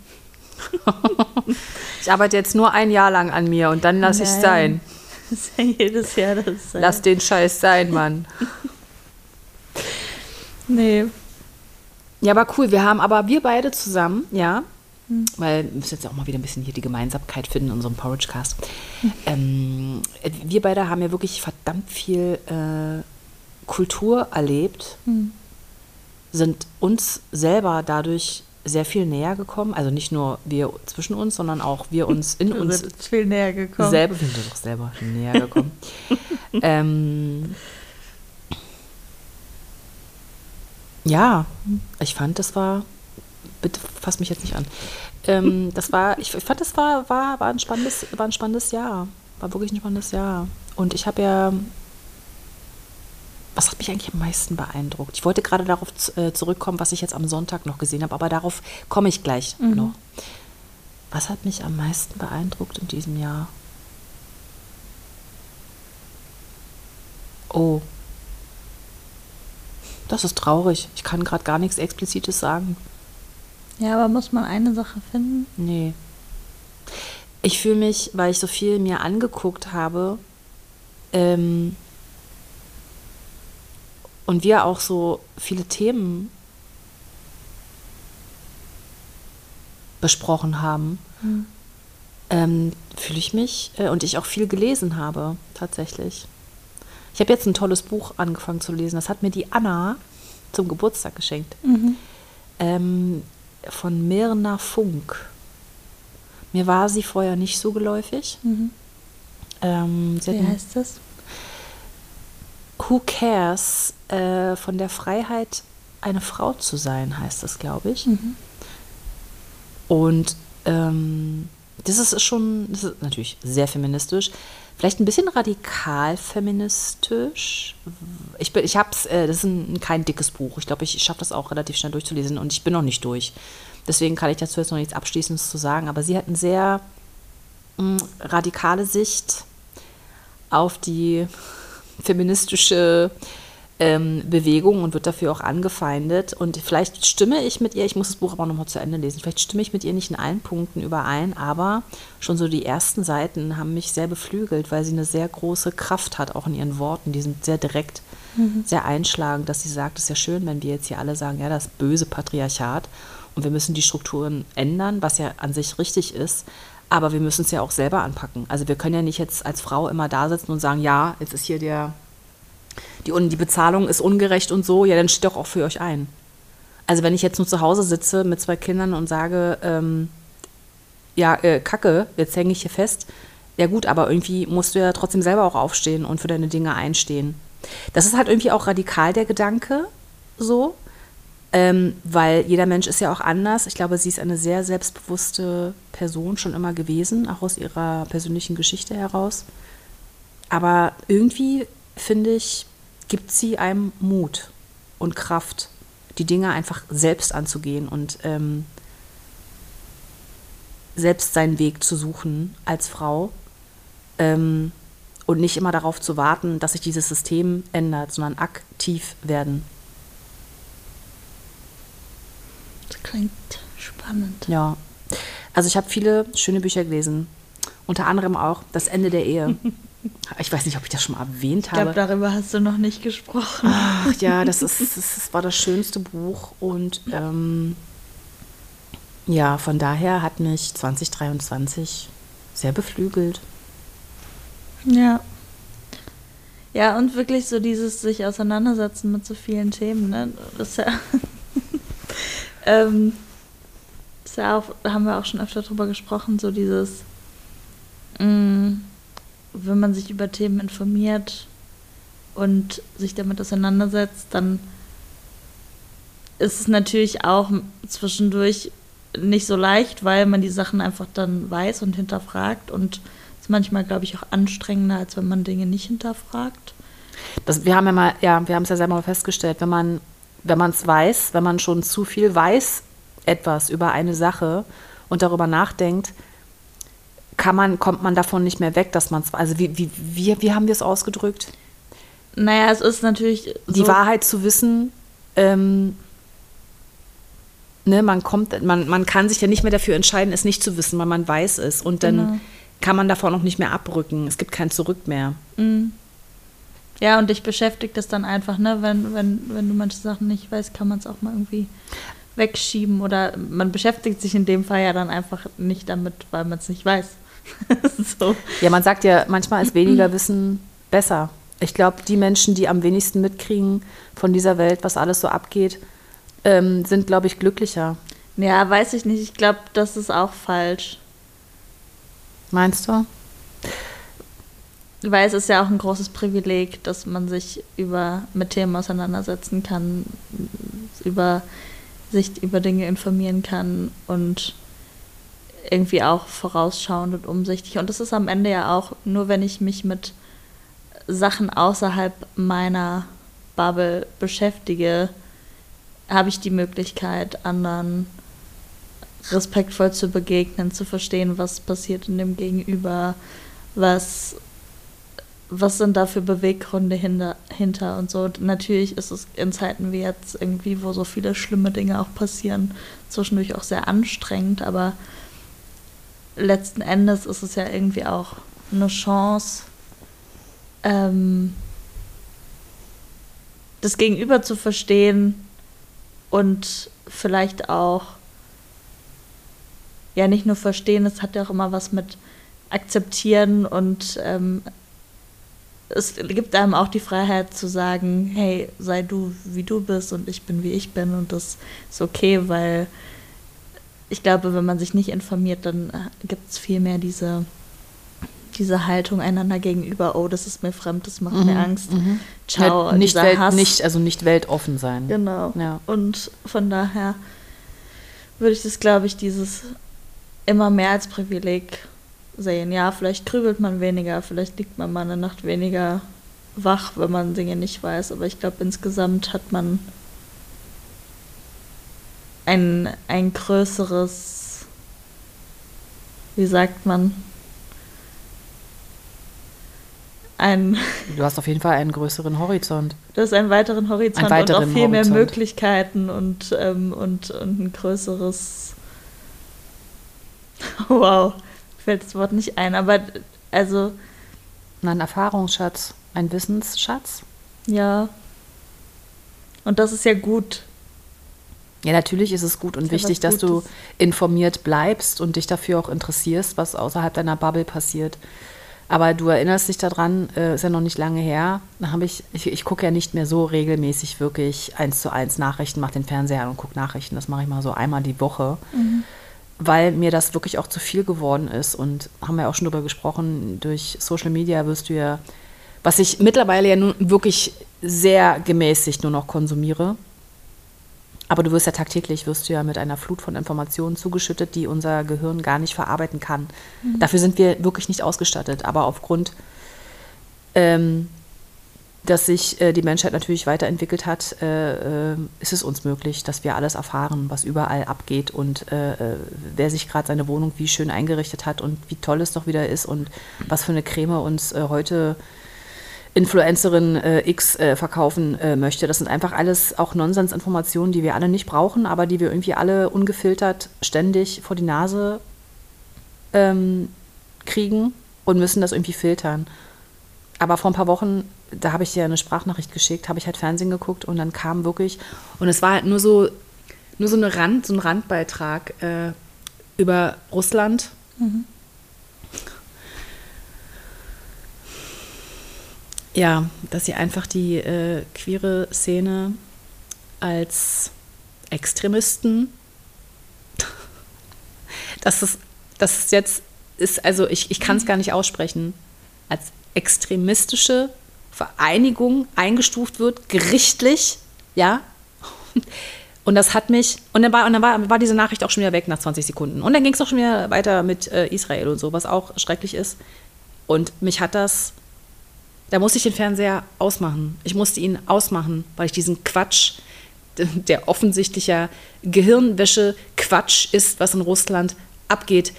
Ich arbeite jetzt nur ein Jahr lang an mir und dann lasse ich Nein. sein. Das ist ja jedes Jahr das. Lass den Scheiß sein, Mann. Nee. Ja, aber cool. Wir haben aber wir beide zusammen, ja, weil wir müssen jetzt auch mal wieder ein bisschen hier die Gemeinsamkeit finden in unserem Porridge-Cast. Ähm, wir beide haben ja wirklich verdammt viel äh, Kultur erlebt, Hm. sind uns selber dadurch sehr viel näher gekommen. Also nicht nur wir zwischen uns, sondern auch wir uns in Wir uns viel näher gekommen. selber, wir sind doch selber näher gekommen. ähm, ja, ich fand, das war, bitte fass mich jetzt nicht an. Ähm, das war, ich fand, das war, war, war, ein spannendes, war ein spannendes Jahr. War wirklich ein spannendes Jahr. Und ich habe ja, was hat mich eigentlich am meisten beeindruckt? Ich wollte gerade darauf äh, zurückkommen, was ich jetzt am Sonntag noch gesehen habe, aber darauf komme ich gleich noch. Was hat mich am meisten beeindruckt in diesem Jahr? Oh. Das ist traurig. Ich kann gerade gar nichts Explizites sagen. Ja, aber muss man eine Sache finden? Nee. Ich fühle mich, weil ich so viel mir angeguckt habe, ähm, und wir auch so viele Themen besprochen haben, ähm, fühle ich mich äh, und ich auch viel gelesen habe, tatsächlich. Ich habe jetzt ein tolles Buch angefangen zu lesen. Das hat mir die Anna zum Geburtstag geschenkt. Ähm, von Mirna Funk. Mir war sie vorher nicht so geläufig. Ähm, sie hat Wie heißt das? Who Cares äh, von der Freiheit, eine Frau zu sein, heißt das, glaube ich. Und ähm, das ist schon, das ist natürlich sehr feministisch, vielleicht ein bisschen radikal feministisch. Ich, bin- ich habe es, äh, das ist ein, kein dickes Buch. Ich glaube, ich schaffe das auch relativ schnell durchzulesen und ich bin noch nicht durch. Deswegen kann ich dazu jetzt noch nichts Abschließendes zu sagen. Aber sie hat eine sehr mh, radikale Sicht auf die feministische ähm, Bewegung und wird dafür auch angefeindet. Und vielleicht stimme ich mit ihr, ich muss das Buch aber nochmal zu Ende lesen, vielleicht stimme ich mit ihr nicht in allen Punkten überein, aber schon so die ersten Seiten haben mich sehr beflügelt, weil sie eine sehr große Kraft hat, auch in ihren Worten. Die sind sehr direkt, sehr einschlagend, dass sie sagt, es ist ja schön, wenn wir jetzt hier alle sagen, ja, das böse Patriarchat und wir müssen die Strukturen ändern, was ja an sich richtig ist. Aber wir müssen es ja auch selber anpacken. Also wir können ja nicht jetzt als Frau immer da sitzen und sagen, ja, jetzt ist hier der, die, die Bezahlung ist ungerecht und so, ja, dann steht doch auch für euch ein. Also wenn ich jetzt nur zu Hause sitze mit zwei Kindern und sage, ähm, ja, äh, Kacke, jetzt hänge ich hier fest, ja gut, aber irgendwie musst du ja trotzdem selber auch aufstehen und für deine Dinge einstehen. Das ist halt irgendwie auch radikal der Gedanke, so, ähm, weil jeder Mensch ist ja auch anders. Ich glaube, sie ist eine sehr selbstbewusste Person schon immer gewesen, auch aus ihrer persönlichen Geschichte heraus. Aber irgendwie, finde ich, gibt sie einem Mut und Kraft, die Dinge einfach selbst anzugehen und ähm, selbst seinen Weg zu suchen als Frau ähm, und nicht immer darauf zu warten, dass sich dieses System ändert, sondern aktiv werden. Das klingt spannend. Ja. Also ich habe viele schöne Bücher gelesen Unter anderem auch das Ende der Ehe. Ich weiß nicht, ob ich das schon mal erwähnt Ich habe. glaube, darüber hast du noch nicht gesprochen. Ach ja, das, ist, das war das schönste Buch und ähm, ja, von daher hat mich 2023 sehr beflügelt. Ja. Ja, und wirklich so dieses sich auseinandersetzen mit so vielen Themen, ne? Das ist ja, ähm, ja haben wir auch schon öfter drüber gesprochen, so dieses, mh, wenn man sich über Themen informiert und sich damit auseinandersetzt, dann ist es natürlich auch zwischendurch nicht so leicht, weil man die Sachen einfach dann weiß und hinterfragt und es ist manchmal, glaube ich, auch anstrengender, als wenn man Dinge nicht hinterfragt. Das, wir haben ja mal, ja, wir haben es ja selber mal festgestellt, wenn man, wenn man es weiß, wenn man schon zu viel weiß, etwas über eine Sache und darüber nachdenkt, kann man, kommt man davon nicht mehr weg, dass man es, also wie, wie, wie, wie haben wir es ausgedrückt? Naja, es ist natürlich Die so, Wahrheit zu wissen, ähm, ne, man kommt, man, man kann sich ja nicht mehr dafür entscheiden, es nicht zu wissen, weil man weiß es. Und dann Genau. kann man davon auch nicht mehr abrücken. Es gibt kein Zurück mehr. Mm. Ja, und dich beschäftigt es dann einfach, ne? Wenn, wenn, wenn du manche Sachen nicht weißt, kann man es auch mal irgendwie wegschieben. Oder man beschäftigt sich in dem Fall ja dann einfach nicht damit, weil man es nicht weiß. so. Ja, man sagt ja, manchmal ist weniger Wissen besser. Ich glaube, die Menschen, die am wenigsten mitkriegen von dieser Welt, was alles so abgeht, ähm, sind, glaube ich, glücklicher. Ja, weiß ich nicht. Ich glaube, das ist auch falsch. Meinst du? Weil es ist ja auch ein großes Privileg, dass man sich über, mit Themen auseinandersetzen kann, über sich über Dinge informieren kann und irgendwie auch vorausschauend und umsichtig. Und das ist am Ende ja auch nur, wenn ich mich mit Sachen außerhalb meiner Bubble beschäftige, habe ich die Möglichkeit, anderen respektvoll zu begegnen, zu verstehen, was passiert in dem Gegenüber, was, was sind da für Beweggründe hinter, hinter und so. Natürlich ist es in Zeiten wie jetzt irgendwie, wo so viele schlimme Dinge auch passieren, zwischendurch auch sehr anstrengend, aber letzten Endes ist es ja irgendwie auch eine Chance, ähm, das Gegenüber zu verstehen und vielleicht auch ja nicht nur verstehen, es hat ja auch immer was mit akzeptieren und ähm, es gibt einem auch die Freiheit zu sagen, hey, sei du wie du bist und ich bin wie ich bin und das ist okay, weil ich glaube, wenn man sich nicht informiert, dann gibt es viel mehr diese, diese Haltung einander gegenüber, oh, das ist mir fremd, das macht mir Angst. Ciao, nicht, Welt, Hass. nicht, also nicht weltoffen sein. Genau. Ja. Und von daher würde ich das, glaube ich, dieses immer mehr als Privileg sehen. Ja, vielleicht grübelt man weniger, vielleicht liegt man mal eine Nacht weniger wach, wenn man Dinge nicht weiß. Aber ich glaube, insgesamt hat man ein, ein größeres, wie sagt man, ein, Du hast auf jeden Fall einen größeren Horizont. das ist einen weiteren Horizont Einen weiteren und auch viel mehr Horizont. Möglichkeiten und, ähm, und, und ein größeres. Wow, fällt das Wort nicht ein, aber also Ein Erfahrungsschatz, ein Wissensschatz. ja. Und das ist ja gut. Ja, natürlich ist es gut und ja wichtig, dass du informiert bleibst und dich dafür auch interessierst, was außerhalb deiner Bubble passiert. Aber du erinnerst dich daran, äh, ist ja noch nicht lange her, da habe ich, ich, ich gucke ja nicht mehr so regelmäßig wirklich eins zu eins Nachrichten, mache den Fernseher an und gucke Nachrichten. Das mache ich mal so einmal die Woche, weil mir das wirklich auch zu viel geworden ist. Und haben wir auch schon darüber gesprochen, durch Social Media wirst du ja, was ich mittlerweile ja nun wirklich sehr gemäßigt nur noch konsumiere, aber du wirst ja tagtäglich, wirst du ja mit einer Flut von Informationen zugeschüttet, die unser Gehirn gar nicht verarbeiten kann. Dafür sind wir wirklich nicht ausgestattet. Aber aufgrund, ähm, dass sich äh, die Menschheit natürlich weiterentwickelt hat, äh, äh, ist es uns möglich, dass wir alles erfahren, was überall abgeht und äh, äh, wer sich gerade seine Wohnung wie schön eingerichtet hat und wie toll es doch wieder ist und was für eine Creme uns äh, heute Influencerin X verkaufen möchte. Das sind einfach alles auch Nonsensinformationen, die wir alle nicht brauchen, aber die wir irgendwie alle ungefiltert ständig vor die Nase ähm, kriegen und müssen das irgendwie filtern. Aber vor ein paar Wochen, da habe ich dir eine Sprachnachricht geschickt, habe ich halt Fernsehen geguckt und dann kam wirklich, und es war halt nur so, nur so, eine Rand, so ein Randbeitrag äh, über Russland. Mhm. Ja, dass sie einfach die äh, queere Szene als Extremisten, dass es, dass es jetzt ist, also ich, ich kann es gar nicht aussprechen, als extremistische Vereinigung eingestuft wird, gerichtlich, ja. Und das hat mich, und dann war, und dann war, war diese Nachricht auch schon wieder weg nach 20 Sekunden. Und dann ging es auch schon wieder weiter mit äh, Israel und so, was auch schrecklich ist. Und mich hat das, da musste ich den Fernseher ausmachen. Ich musste ihn ausmachen, weil ich diesen Quatsch, der offensichtlicher Gehirnwäsche-Quatsch ist, was in Russland abgeht,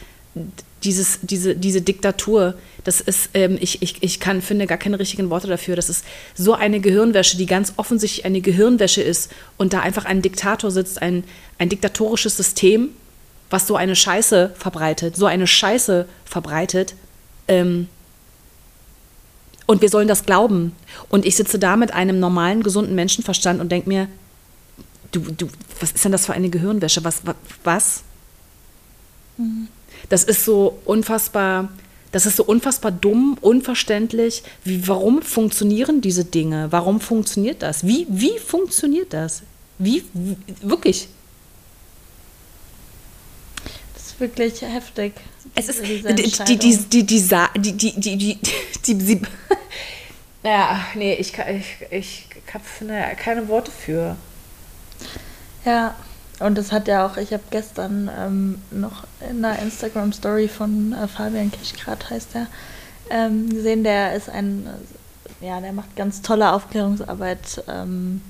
dieses, diese, diese Diktatur, das ist, ähm, ich, ich, ich kann, finde gar keine richtigen Worte dafür. Das ist so eine Gehirnwäsche, die ganz offensichtlich eine Gehirnwäsche ist und da einfach ein Diktator sitzt, ein, ein diktatorisches System, was so eine Scheiße verbreitet, so eine Scheiße verbreitet. Ähm, und wir sollen das glauben. Und ich sitze da mit einem normalen, gesunden Menschenverstand und denke mir, du, du, was ist denn das für eine Gehirnwäsche? Was? was? Mhm. Das ist so unfassbar, das ist so unfassbar dumm, unverständlich. Wie, warum funktionieren diese Dinge? Warum funktioniert das? Wie, wie funktioniert das? Wie, wie wirklich? Das ist wirklich heftig. Es ist die, die, die, die, die, die, die, die, die, die, ja, nee, ich, ich, ich habe keine Worte für. Ja, und das hat ja auch, ich habe gestern ähm, noch in einer Instagram-Story von äh, Fabian Kischgrad, heißt der, ähm, gesehen, der ist ein, äh, ja, der macht ganz tolle Aufklärungsarbeit, ähm,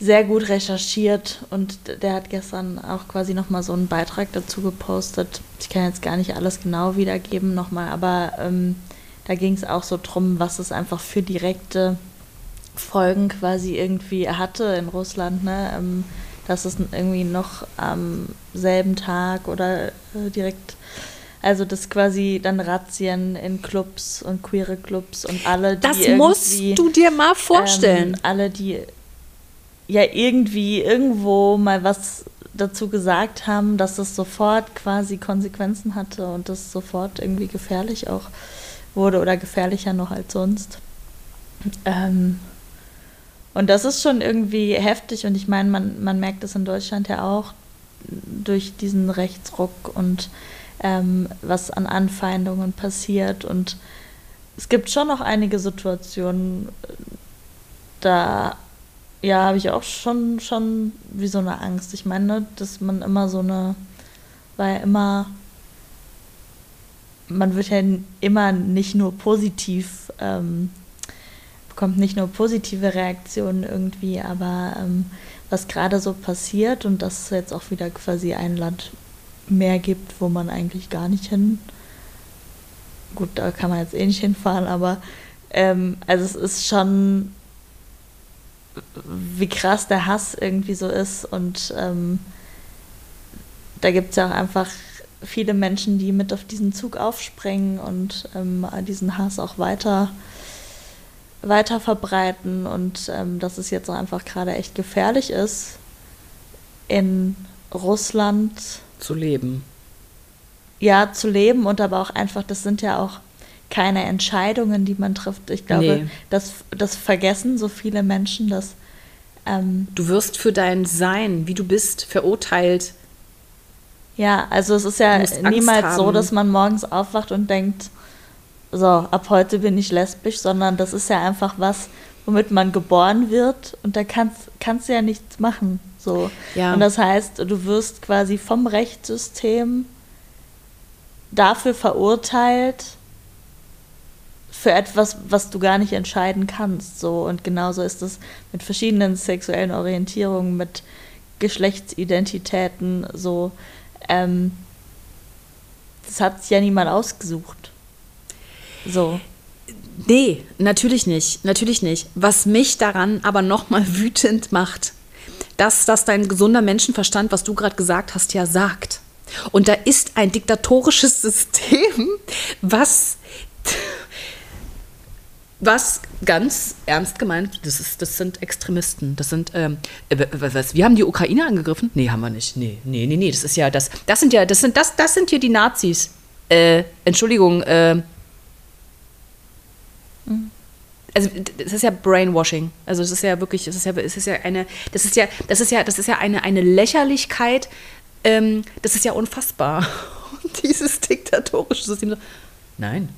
sehr gut recherchiert und der hat gestern auch quasi nochmal so einen Beitrag dazu gepostet. Ich kann jetzt gar nicht alles genau wiedergeben nochmal, aber ähm, da ging es auch so drum, was es einfach für direkte Folgen quasi irgendwie hatte in Russland, ne? Ähm, dass es irgendwie noch am selben Tag oder äh, direkt, also das quasi dann Razzien in Clubs und queere Clubs und alle, die. Das musst du dir mal vorstellen. Ähm, alle, die ja irgendwie irgendwo mal was dazu gesagt haben, dass es sofort quasi Konsequenzen hatte und das sofort irgendwie gefährlich auch wurde oder gefährlicher noch als sonst. Ähm, und das ist schon irgendwie heftig und ich meine, man, man merkt es in Deutschland ja auch durch diesen Rechtsruck und ähm, was an Anfeindungen passiert. Und es gibt schon noch einige Situationen, da ja, habe ich auch schon, schon wie so eine Angst. Ich meine, dass man immer so eine, weil immer, man wird ja immer nicht nur positiv ähm, bekommt nicht nur positive Reaktionen irgendwie, aber ähm, was gerade so passiert und dass es jetzt auch wieder quasi ein Land mehr gibt, wo man eigentlich gar nicht hin. Gut, da kann man jetzt eh nicht hinfahren, aber ähm, also es ist schon, wie krass der Hass irgendwie so ist und ähm, da gibt es ja auch einfach viele Menschen, die mit auf diesen Zug aufspringen und ähm, diesen Hass auch weiter weiter verbreiten und ähm, dass es jetzt einfach gerade echt gefährlich ist, in Russland zu leben. Ja, zu leben und aber auch einfach, das sind ja auch keine Entscheidungen, die man trifft. Ich glaube, nee. das, das vergessen so viele Menschen, dass. Ähm, du wirst für dein Sein, wie du bist, verurteilt. Ja, also es ist ja niemals so, dass man morgens aufwacht und denkt, so, ab heute bin ich lesbisch, sondern das ist ja einfach was, womit man geboren wird und da kannst, kannst du ja nichts machen. So. Ja. Und das heißt, du wirst quasi vom Rechtssystem dafür verurteilt, für etwas, was du gar nicht entscheiden kannst. So. Und genauso ist es mit verschiedenen sexuellen Orientierungen, mit Geschlechtsidentitäten so. Ähm, das hat sich ja niemand ausgesucht. So. Nee, natürlich nicht. Natürlich nicht. Was mich daran aber nochmal wütend macht, dass das dein gesunder Menschenverstand, was du gerade gesagt hast, ja sagt. Und da ist ein diktatorisches System, was, was ganz ernst gemeint, das, ist, das sind Extremisten. Das sind, ähm, äh, was, wir haben die Ukraine angegriffen? Nee, haben wir nicht. Nee, nee, nee, nee. Das ist ja das, das sind ja, das sind, das, das sind hier die Nazis. Äh, Entschuldigung, äh, also das ist ja Brainwashing. Also es ist ja wirklich, es ist ja, es ist ja eine, das ist ja, das ist ja, das ist ja eine, eine Lächerlichkeit, ähm, das ist ja unfassbar. Und dieses diktatorische System. Nein.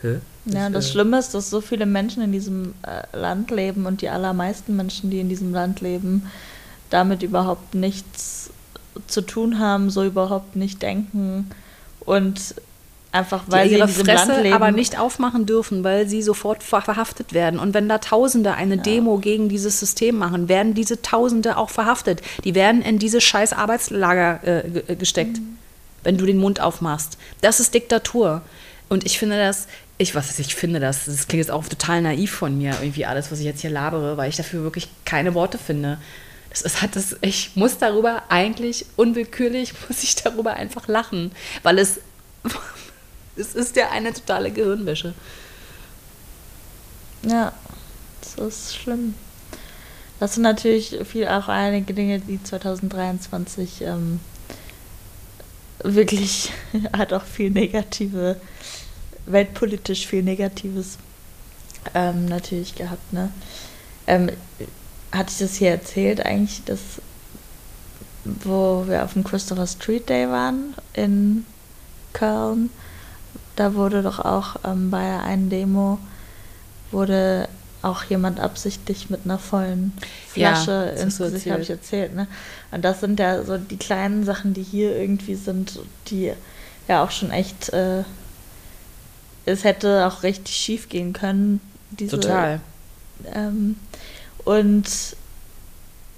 Hä? Ja, das äh, Schlimme ist, dass so viele Menschen in diesem äh, Land leben und die allermeisten Menschen, die in diesem Land leben, damit überhaupt nichts zu tun haben, so überhaupt nicht denken und Einfach weil die ihre sie Fresse aber nicht aufmachen dürfen, weil sie sofort verhaftet werden. Und wenn da Tausende eine ja. Demo gegen dieses System machen, werden diese Tausende auch verhaftet. Die werden in diese scheiß Arbeitslager äh, gesteckt, mhm. wenn du den Mund aufmachst. Das ist Diktatur. Und ich finde das, ich was ich finde das, das klingt jetzt auch total naiv von mir, irgendwie alles, was ich jetzt hier labere, weil ich dafür wirklich keine Worte finde. Das ist, hat das, ich muss darüber eigentlich unwillkürlich, muss ich darüber einfach lachen, weil es es ist ja eine totale Gehirnwäsche. Ja, das ist schlimm. Das sind natürlich viel auch einige Dinge, die 2023 ähm, wirklich hat auch viel negative, weltpolitisch viel Negatives ähm, natürlich gehabt. Ne? Ähm, hatte ich das hier erzählt eigentlich, dass wo wir auf dem Christopher Street Day waren in Köln da wurde doch auch ähm, bei einer Demo wurde auch jemand absichtlich mit einer vollen Flasche ja, ins Gesicht, habe ich erzählt. Ne? Und das sind ja so die kleinen Sachen, die hier irgendwie sind, die ja auch schon echt, äh, es hätte auch richtig schief gehen können. Diese, Total. Ähm, und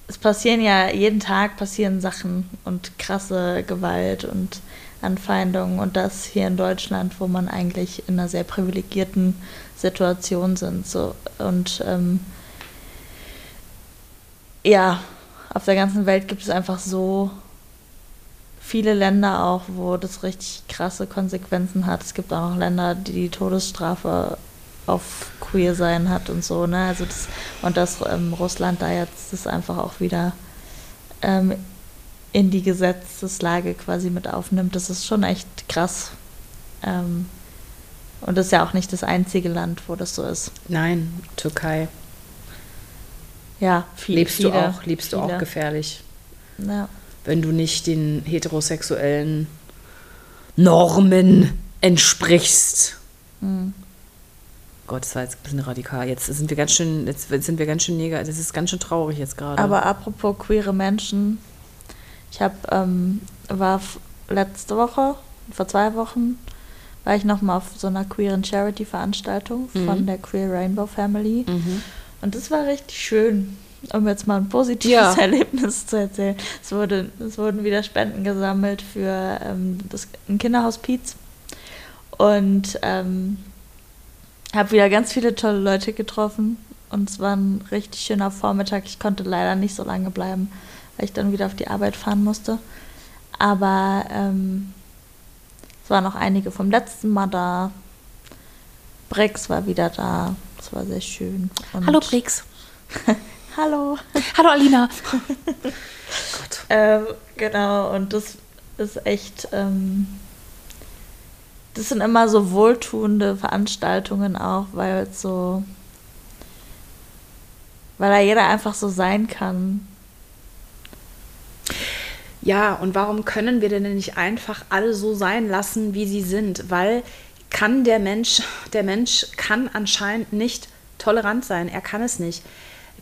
es passieren ja jeden Tag passieren Sachen und krasse Gewalt und Anfeindungen und das hier in Deutschland, wo man eigentlich in einer sehr privilegierten Situation sind. So. Und ähm, ja, auf der ganzen Welt gibt es einfach so viele Länder auch, wo das richtig krasse Konsequenzen hat. Es gibt auch Länder, die die Todesstrafe auf Queer sein hat und so, ne? Also das, und dass ähm, Russland da jetzt das einfach auch wieder ähm, in die Gesetzeslage quasi mit aufnimmt. Das ist schon echt krass. Ähm, und das ist ja auch nicht das einzige Land, wo das so ist. Nein, Türkei. Ja, viel, lebst viele, du auch, lebst viele. du auch gefährlich. Ja. Wenn du nicht den heterosexuellen Normen entsprichst. Mhm. Gott, das war jetzt ein bisschen radikal. Jetzt sind wir ganz schön, jetzt sind wir ganz schön negativ. Das ist ganz schön traurig jetzt gerade. Aber apropos queere Menschen, ich habe ähm, war letzte Woche, vor zwei Wochen, war ich noch mal auf so einer queeren Charity-Veranstaltung mhm. von der Queer Rainbow Family. Mhm. Und das war richtig schön, um jetzt mal ein positives ja. Erlebnis zu erzählen. Es, wurde, es wurden wieder Spenden gesammelt für ähm, das, ein Kinderhospiz. Und ähm, habe wieder ganz viele tolle Leute getroffen. Und es war ein richtig schöner Vormittag. Ich konnte leider nicht so lange bleiben weil ich dann wieder auf die Arbeit fahren musste. Aber ähm, es waren noch einige vom letzten Mal da. Brix war wieder da. Das war sehr schön. Und Hallo Brix. Hallo. Hallo Alina. Gott. Ähm, genau, und das ist echt. Ähm, das sind immer so wohltuende Veranstaltungen auch, weil es so. Weil da jeder einfach so sein kann. Ja, und warum können wir denn nicht einfach alle so sein lassen, wie sie sind? Weil kann der Mensch, der Mensch kann anscheinend nicht tolerant sein. Er kann es nicht.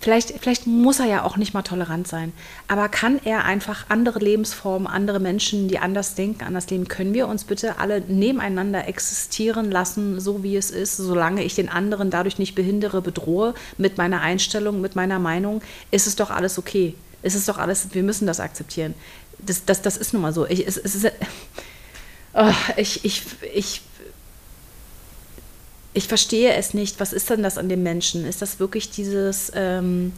Vielleicht, vielleicht muss er ja auch nicht mal tolerant sein, aber kann er einfach andere Lebensformen, andere Menschen, die anders denken, anders leben, können wir uns bitte alle nebeneinander existieren lassen, so wie es ist, solange ich den anderen dadurch nicht behindere, bedrohe, mit meiner Einstellung, mit meiner Meinung, ist es doch alles okay. Ist doch alles, wir müssen das akzeptieren das, das, das ist nun mal so. Ich, es, es ist, oh, ich, ich, ich, ich verstehe es nicht. Was ist denn das an dem Menschen? Ist das wirklich dieses, ähm,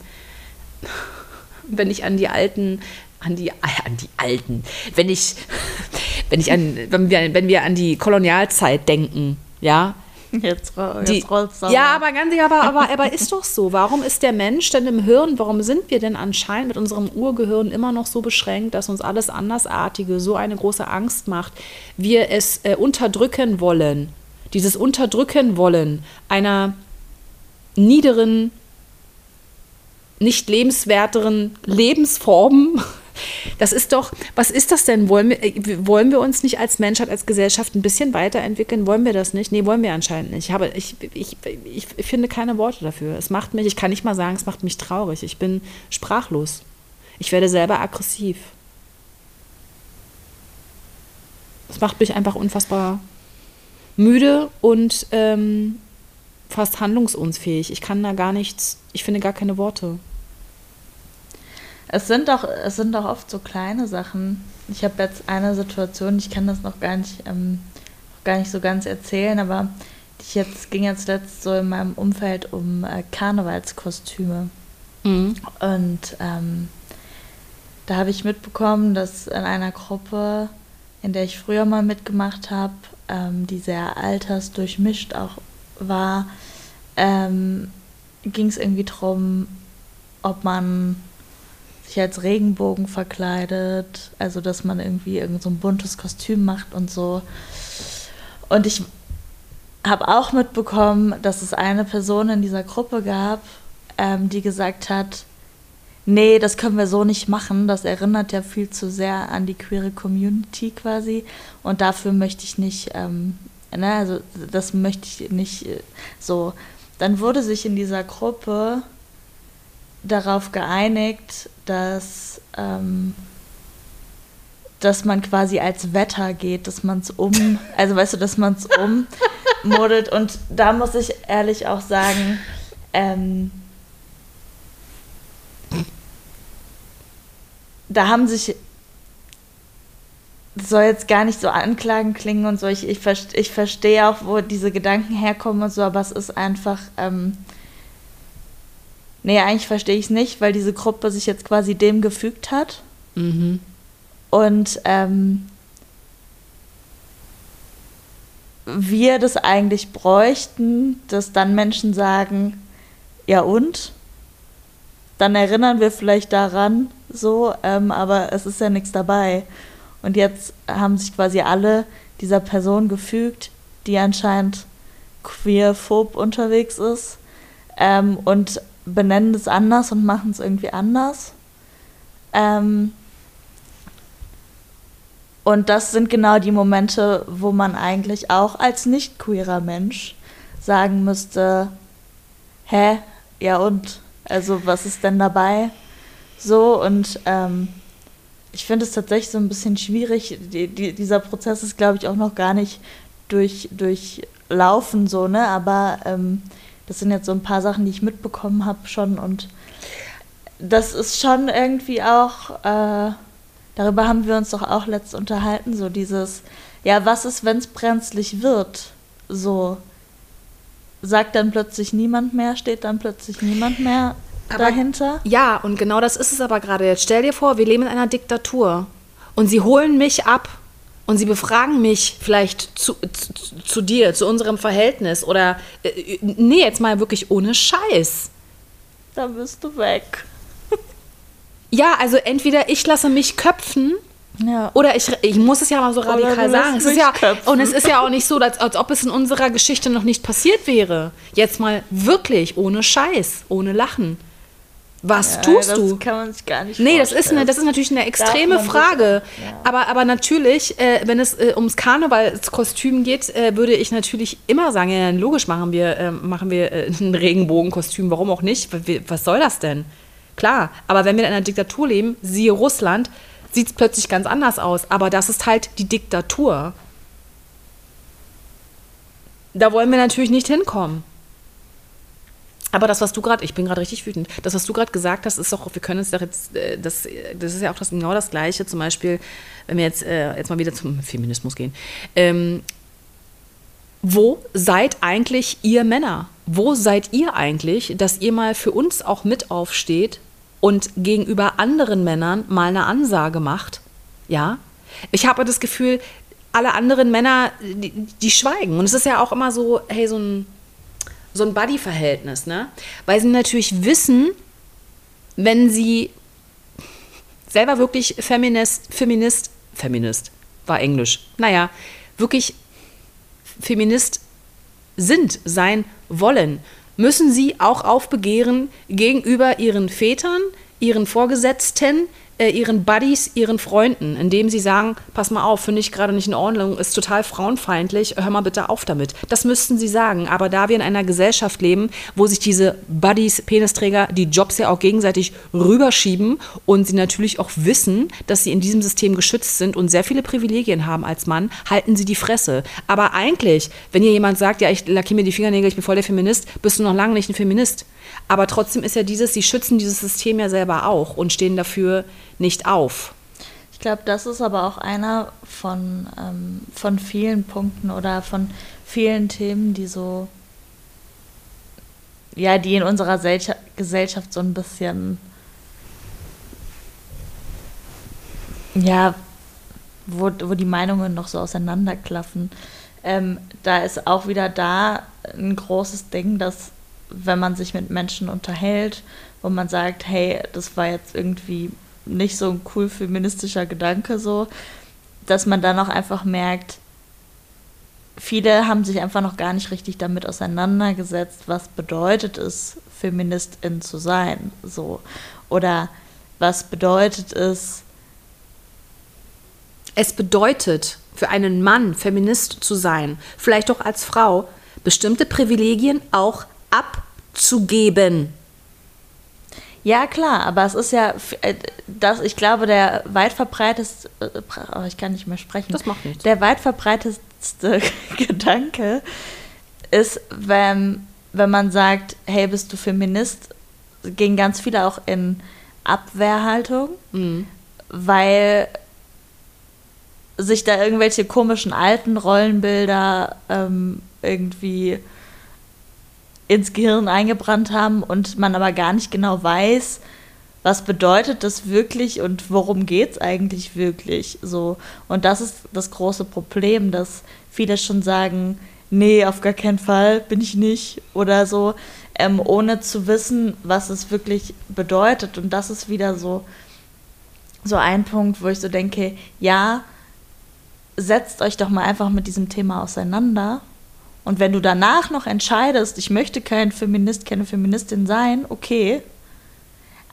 wenn ich an die alten, an die, an die alten, wenn ich, wenn ich an, wenn wir, wenn wir an die Kolonialzeit denken, ja, Jetzt, ro- die, jetzt rollt's ja, aber ganz aber, aber, aber ist doch so. Warum ist der Mensch denn im Hirn, warum sind wir denn anscheinend mit unserem Urgehirn immer noch so beschränkt, dass uns alles Andersartige so eine große Angst macht, wir es äh, unterdrücken wollen? Dieses Unterdrücken wollen einer niederen, nicht lebenswerteren Lebensformen. Das ist doch, was ist das denn? Wollen wir, äh, wollen wir uns nicht als Menschheit, als Gesellschaft ein bisschen weiterentwickeln? Wollen wir das nicht? Nee, wollen wir anscheinend nicht. Ich, ich, ich, ich finde keine Worte dafür. Es macht mich, ich kann nicht mal sagen, es macht mich traurig. Ich bin sprachlos. Ich werde selber aggressiv. Es macht mich einfach unfassbar müde und ähm, fast handlungsunfähig. Ich kann da gar nichts, ich finde gar keine Worte. Es sind doch, es sind doch oft so kleine Sachen. Ich habe jetzt eine Situation, ich kann das noch gar nicht, ähm, noch gar nicht so ganz erzählen, aber ich jetzt ging jetzt letzt so in meinem Umfeld um äh, Karnevalskostüme. Mhm. Und ähm, da habe ich mitbekommen, dass in einer Gruppe, in der ich früher mal mitgemacht habe, ähm, die sehr altersdurchmischt auch war, ähm, ging es irgendwie darum, ob man sich als Regenbogen verkleidet, also dass man irgendwie irgend so ein buntes Kostüm macht und so. Und ich habe auch mitbekommen, dass es eine Person in dieser Gruppe gab, ähm, die gesagt hat, nee, das können wir so nicht machen. Das erinnert ja viel zu sehr an die queere Community quasi. Und dafür möchte ich nicht, ähm, ne, also das möchte ich nicht äh, so. Dann wurde sich in dieser Gruppe darauf geeinigt, dass, ähm, dass man quasi als Wetter geht, dass man es um, also weißt du, dass man es ummodelt. Und da muss ich ehrlich auch sagen, ähm, da haben sich das soll jetzt gar nicht so anklagen klingen und so. Ich, ich, ich verstehe auch, wo diese Gedanken herkommen und so, aber es ist einfach. Ähm, nee, eigentlich verstehe ich es nicht, weil diese Gruppe sich jetzt quasi dem gefügt hat. Mhm. Und ähm, wir das eigentlich bräuchten, dass dann Menschen sagen, ja und? Dann erinnern wir vielleicht daran, so, ähm, aber es ist ja nichts dabei. Und jetzt haben sich quasi alle dieser Person gefügt, die anscheinend queerphob unterwegs ist ähm, und benennen es anders und machen es irgendwie anders. Ähm, und das sind genau die Momente, wo man eigentlich auch als nicht queerer Mensch sagen müsste, hä, ja und, also was ist denn dabei? So und ähm, ich finde es tatsächlich so ein bisschen schwierig. Die, die, dieser Prozess ist, glaube ich, auch noch gar nicht durch, durchlaufen, so, ne? Aber ähm, das sind jetzt so ein paar Sachen, die ich mitbekommen habe schon und das ist schon irgendwie auch, äh, darüber haben wir uns doch auch letzt unterhalten, so dieses, ja, was ist, wenn es brenzlig wird? So, sagt dann plötzlich niemand mehr, steht dann plötzlich niemand mehr Aber- dahinter? Ja, und genau das ist es aber gerade. Jetzt stell dir vor, wir leben in einer Diktatur und sie holen mich ab und sie befragen mich vielleicht zu, zu, zu dir, zu unserem Verhältnis oder äh, nee, jetzt mal wirklich ohne Scheiß. Dann bist du weg. Ja, also entweder ich lasse mich köpfen Ja. oder ich, ich muss es ja mal so radikal sagen. Es ist ja, köpfen. und es ist ja auch nicht so, als, als ob es in unserer Geschichte noch nicht passiert wäre. Jetzt mal wirklich, ohne Scheiß, ohne Lachen. Was Ja, tust das du? kann man sich gar nicht Nee, das ist, vorstellen. eine, das ist natürlich eine extreme Frage. ja. Aber, aber natürlich, äh, wenn es äh, ums Karnevalskostüm geht, äh, würde ich natürlich immer sagen, ja, logisch machen wir, äh, machen wir äh, ein Regenbogenkostüm, warum auch nicht? Was soll das denn? Klar, aber wenn wir in einer Diktatur leben, siehe Russland, sieht es plötzlich ganz anders aus. Aber das ist halt die Diktatur. Da wollen wir natürlich nicht hinkommen. Aber das, was du gerade, ich bin gerade richtig wütend, das, was du gerade gesagt hast, ist doch, wir können uns doch jetzt, äh, das, das ist ja auch das, genau das Gleiche, zum Beispiel, wenn wir jetzt, äh, jetzt mal wieder zum Feminismus gehen. Ähm, wo seid eigentlich ihr Männer? Wo seid ihr eigentlich, dass ihr mal für uns auch mit aufsteht und gegenüber anderen Männern mal eine Ansage macht? Ja? Ich habe das Gefühl, alle anderen Männer, die, die schweigen. Und es ist ja auch immer so, hey, so ein, so ein Buddy-Verhältnis, ne? Weil sie natürlich wissen, wenn sie selber wirklich Feminist, Feminist, Feminist, war Englisch, naja, wirklich Feminist sind, sein wollen, müssen sie auch aufbegehren gegenüber ihren Vätern, ihren Vorgesetzten, äh, ihren Buddies, ihren Freunden, indem sie sagen, pass mal auf, finde ich gerade nicht in Ordnung, ist total frauenfeindlich, hör mal bitte auf damit. Das müssten sie sagen. Aber da wir in einer Gesellschaft leben, wo sich diese Buddies, Penisträger, die Jobs ja auch gegenseitig rüberschieben und sie natürlich auch wissen, dass sie in diesem System geschützt sind und sehr viele Privilegien haben als Mann, halten sie die Fresse. Aber eigentlich, wenn hier jemand sagt, ja, ich lackiere mir die Fingernägel, ich bin voll der Feminist, bist du noch lange nicht ein Feminist. Aber trotzdem ist ja dieses, sie schützen dieses System ja selber auch und stehen dafür nicht auf. Ich glaube, das ist aber auch einer von, ähm, von vielen Punkten oder von vielen Themen, die so, ja, die in unserer Gesellschaft so ein bisschen, ja, wo, wo die Meinungen noch so auseinanderklaffen. Ähm, da ist auch wieder da ein großes Ding, dass wenn man sich mit Menschen unterhält, wo man sagt, hey, das war jetzt irgendwie nicht so ein cool feministischer Gedanke so, dass man dann auch einfach merkt, viele haben sich einfach noch gar nicht richtig damit auseinandergesetzt, was bedeutet es, Feministin zu sein, so. Oder was bedeutet es. Es bedeutet für einen Mann, Feminist zu sein, vielleicht auch als Frau, bestimmte Privilegien auch abzugeben. Ja, klar, aber es ist ja, äh, das, ich glaube, der weit verbreitetste, oh, ich kann nicht mehr sprechen. Das macht nichts. Der weit Gedanke ist, wenn, wenn man sagt, hey, bist du Feminist, gehen ganz viele auch in Abwehrhaltung, mhm. weil sich da irgendwelche komischen alten Rollenbilder ähm, irgendwie ins Gehirn eingebrannt haben und man aber gar nicht genau weiß, was bedeutet das wirklich und worum geht es eigentlich wirklich so. Und das ist das große Problem, dass viele schon sagen, nee, auf gar keinen Fall bin ich nicht oder so, ähm, ohne zu wissen, was es wirklich bedeutet. Und das ist wieder so, so ein Punkt, wo ich so denke, ja, setzt euch doch mal einfach mit diesem Thema auseinander und wenn du danach noch entscheidest, ich möchte kein Feminist, keine Feministin sein, okay.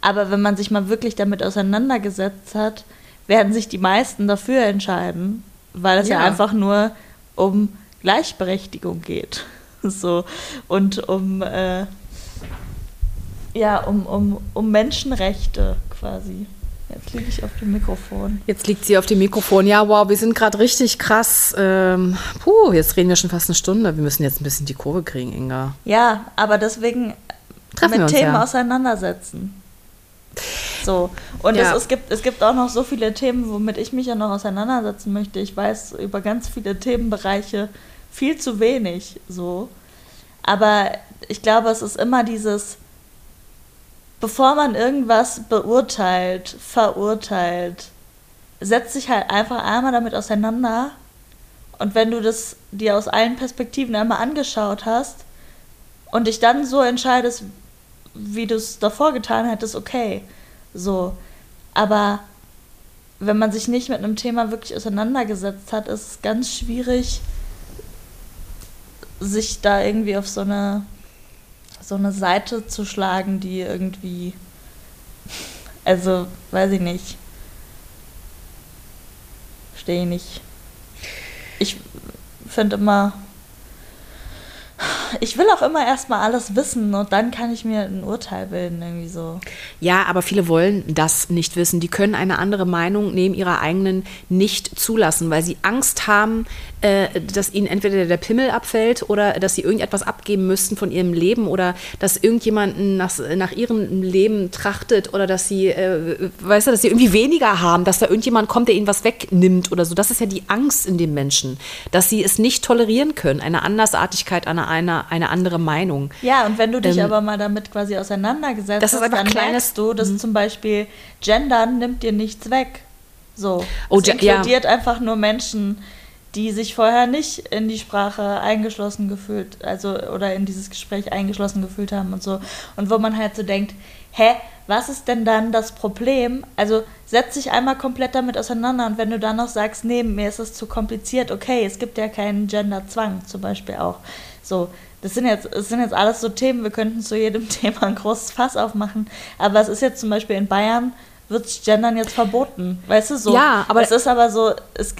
Aber wenn man sich mal wirklich damit auseinandergesetzt hat, werden sich die meisten dafür entscheiden, weil es ja, ja einfach nur um Gleichberechtigung geht. So. Und um, äh, ja, um, um, um Menschenrechte quasi. Jetzt liege ich auf dem Mikrofon. Jetzt liegt sie auf dem Mikrofon. Ja, wow, wir sind gerade richtig krass. Ähm, puh, jetzt reden wir schon fast eine Stunde. Wir müssen jetzt ein bisschen die Kurve kriegen, Inga. Ja, aber deswegen Treffen mit Themen ja. auseinandersetzen. So. Und ja. es, es, gibt, es gibt auch noch so viele Themen, womit ich mich ja noch auseinandersetzen möchte. Ich weiß über ganz viele Themenbereiche viel zu wenig. So. Aber ich glaube, es ist immer dieses bevor man irgendwas beurteilt, verurteilt, setzt sich halt einfach einmal damit auseinander. Und wenn du das dir aus allen Perspektiven einmal angeschaut hast und dich dann so entscheidest, wie du es davor getan hättest, okay. So. Aber wenn man sich nicht mit einem Thema wirklich auseinandergesetzt hat, ist es ganz schwierig, sich da irgendwie auf so eine so eine Seite zu schlagen, die irgendwie, also weiß ich nicht, stehe ich nicht. Ich finde immer, ich will auch immer erstmal alles wissen und dann kann ich mir ein Urteil bilden, irgendwie so. Ja, aber viele wollen das nicht wissen. Die können eine andere Meinung neben ihrer eigenen nicht zulassen, weil sie Angst haben, äh, dass ihnen entweder der Pimmel abfällt oder dass sie irgendetwas abgeben müssten von ihrem Leben oder dass irgendjemanden nach, nach ihrem Leben trachtet oder dass sie, äh, weißt du, dass sie irgendwie weniger haben, dass da irgendjemand kommt, der ihnen was wegnimmt oder so. Das ist ja die Angst in den Menschen, dass sie es nicht tolerieren können, eine Andersartigkeit, eine, eine, eine andere Meinung. Ja, und wenn du dich ähm, aber mal damit quasi auseinandergesetzt das hast, dann merkst du, dass mhm. zum Beispiel Gendern nimmt dir nichts weg. So. Oh, es inkludiert ja. einfach nur Menschen, die sich vorher nicht in die Sprache eingeschlossen gefühlt, also oder in dieses Gespräch eingeschlossen gefühlt haben und so. Und wo man halt so denkt, hä, was ist denn dann das Problem? Also setz dich einmal komplett damit auseinander und wenn du dann noch sagst, nee, mir ist es zu kompliziert, okay, es gibt ja keinen Genderzwang zum Beispiel auch. So, das sind jetzt, das sind jetzt alles so Themen, wir könnten zu jedem Thema ein großes Fass aufmachen, aber es ist jetzt zum Beispiel in Bayern, wird Gendern jetzt verboten, weißt du so. Ja, aber es ist aber so, es,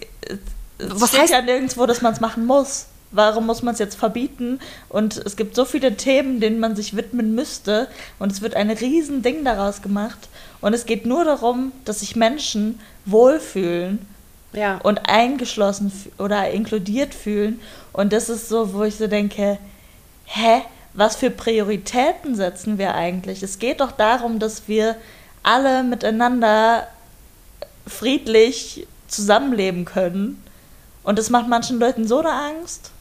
es Was steht heißt- ja nirgendwo, dass man es machen muss. Warum muss man es jetzt verbieten? Und es gibt so viele Themen, denen man sich widmen müsste. Und es wird ein riesen Ding daraus gemacht. Und es geht nur darum, dass sich Menschen wohlfühlen Ja. und eingeschlossen oder inkludiert fühlen. Und das ist so, wo ich so denke, hä, was für Prioritäten setzen wir eigentlich? Es geht doch darum, dass wir alle miteinander friedlich zusammenleben können. Und das macht manchen Leuten so eine Angst.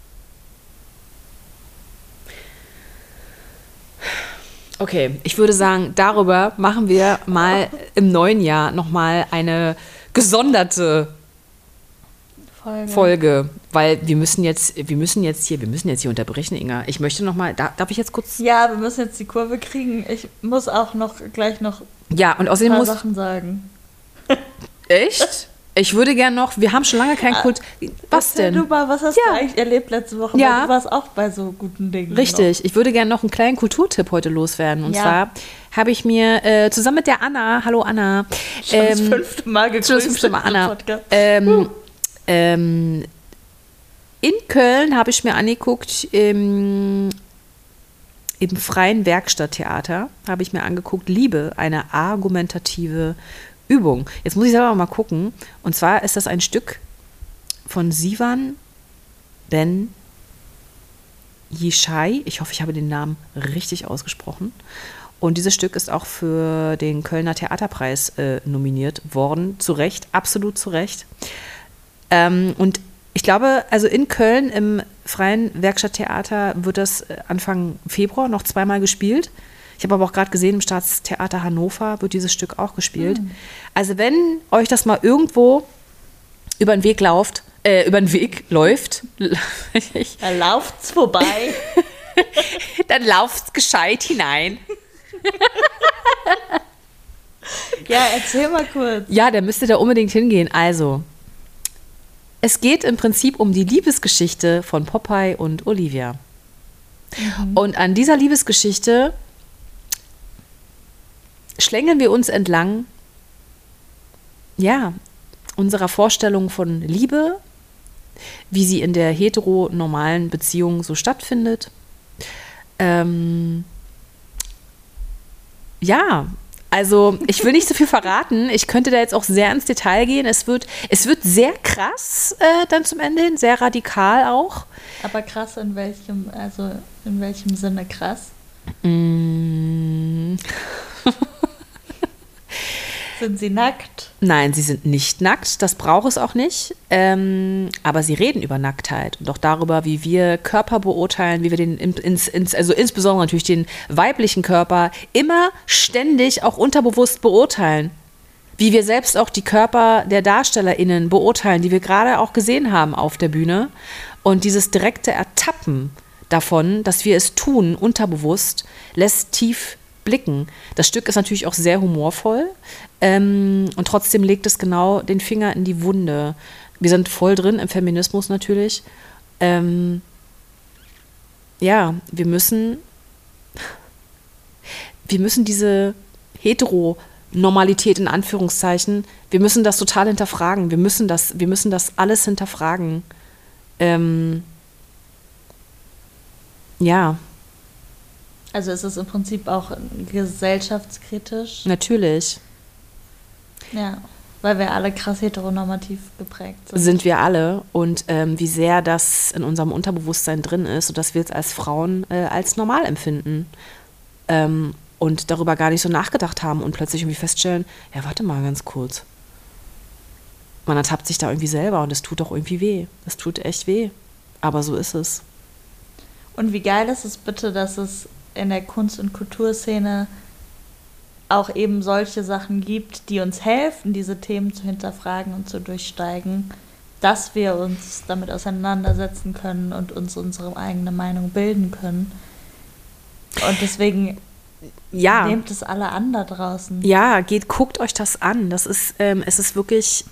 Okay, ich würde sagen, darüber machen wir mal im neuen Jahr nochmal eine gesonderte Folge. Folge, weil wir müssen jetzt, wir müssen jetzt hier, wir müssen jetzt hier unterbrechen, Inga. Ich möchte nochmal, da, darf ich jetzt kurz? Ja, wir müssen jetzt die Kurve kriegen. Ich muss auch noch gleich noch Ja, und außerdem paar muss, Sachen sagen. echt? Ich würde gern noch, wir haben schon lange kein Kult. Was Erzähl denn? Du mal, was hast Ja. du eigentlich erlebt letzte Woche? Ja. Weil du warst auch bei so guten Dingen. Richtig, ich würde gerne noch einen kleinen Kulturtipp heute loswerden. Und Ja. zwar habe ich mir äh, zusammen mit der Anna, hallo Anna, Noch. Schon das ähm, fünfte Mal gegrüßt. schon das fünfte Mal Anna, ähm, ähm, in Köln habe ich mir angeguckt, im, im freien Werkstatttheater habe ich mir angeguckt, Liebe, eine argumentative Übung. Jetzt muss ich selber mal gucken. Und zwar ist das ein Stück von Sivan Ben Yishai. Ich hoffe, ich habe den Namen richtig ausgesprochen. Und dieses Stück ist auch für den Kölner Theaterpreis äh, nominiert worden. Zu Recht, absolut zu Recht. Ähm, und ich glaube, also in Köln im freien Werkstatttheater wird das äh, Anfang Februar noch zweimal gespielt. Ich habe aber auch gerade gesehen, im Staatstheater Hannover wird dieses Stück auch gespielt. Also wenn euch das mal irgendwo über den Weg lauft, äh, über den Weg läuft, Da lauft's vorbei. dann lauft gescheit hinein. ja, erzähl mal kurz. Ja, der müsste da unbedingt hingehen. Also, es geht im Prinzip um die Liebesgeschichte von Popeye und Olivia. Und an dieser Liebesgeschichte schlängeln wir uns entlang, ja, unserer Vorstellung von Liebe, wie sie in der heteronormalen Beziehung so stattfindet. Ähm, ja, also ich will nicht so viel verraten. Ich könnte da jetzt auch sehr ins Detail gehen. Es wird, es wird sehr krass äh, dann zum Ende hin, sehr radikal auch. Aber krass in welchem, also in welchem Sinne krass? Mm, Sind sie nackt? nein, sie sind nicht nackt. Das braucht es auch nicht. Ähm, aber sie reden über Nacktheit und auch darüber, wie wir Körper beurteilen, wie wir den, ins, ins, also insbesondere natürlich den weiblichen Körper immer ständig auch unterbewusst beurteilen. Wie wir selbst auch die Körper der DarstellerInnen beurteilen, die wir gerade auch gesehen haben auf der Bühne. Und dieses direkte Ertappen davon, dass wir es tun, unterbewusst, lässt tief blicken. Das Stück ist natürlich auch sehr humorvoll ähm, und trotzdem legt es genau den Finger in die Wunde. Wir sind voll drin im Feminismus natürlich. Ähm, ja, wir müssen, wir müssen diese Heteronormalität in Anführungszeichen, wir müssen das total hinterfragen. Wir müssen das, wir müssen das alles hinterfragen. Ähm, ja, Also ist es im Prinzip auch gesellschaftskritisch. natürlich Ja. Weil wir alle krass heteronormativ geprägt sind. sind wir alle und ähm, wie sehr das in unserem Unterbewusstsein drin ist, sodass wir es als Frauen äh, als normal empfinden ähm, und darüber gar nicht so nachgedacht haben und plötzlich irgendwie feststellen, ja, warte mal ganz kurz. Man ertappt sich da irgendwie selber und es tut doch irgendwie weh. Es tut echt weh. Aber so ist es. Und wie geil ist es bitte, dass es in der Kunst- und Kulturszene auch eben solche Sachen gibt, die uns helfen, diese Themen zu hinterfragen und zu durchsteigen. dass wir uns damit auseinandersetzen können und uns unsere eigene Meinung bilden können. Und deswegen Ja. nehmt es alle an da draußen. Ja, geht, guckt euch das an. Das ist, ähm, es ist wirklich,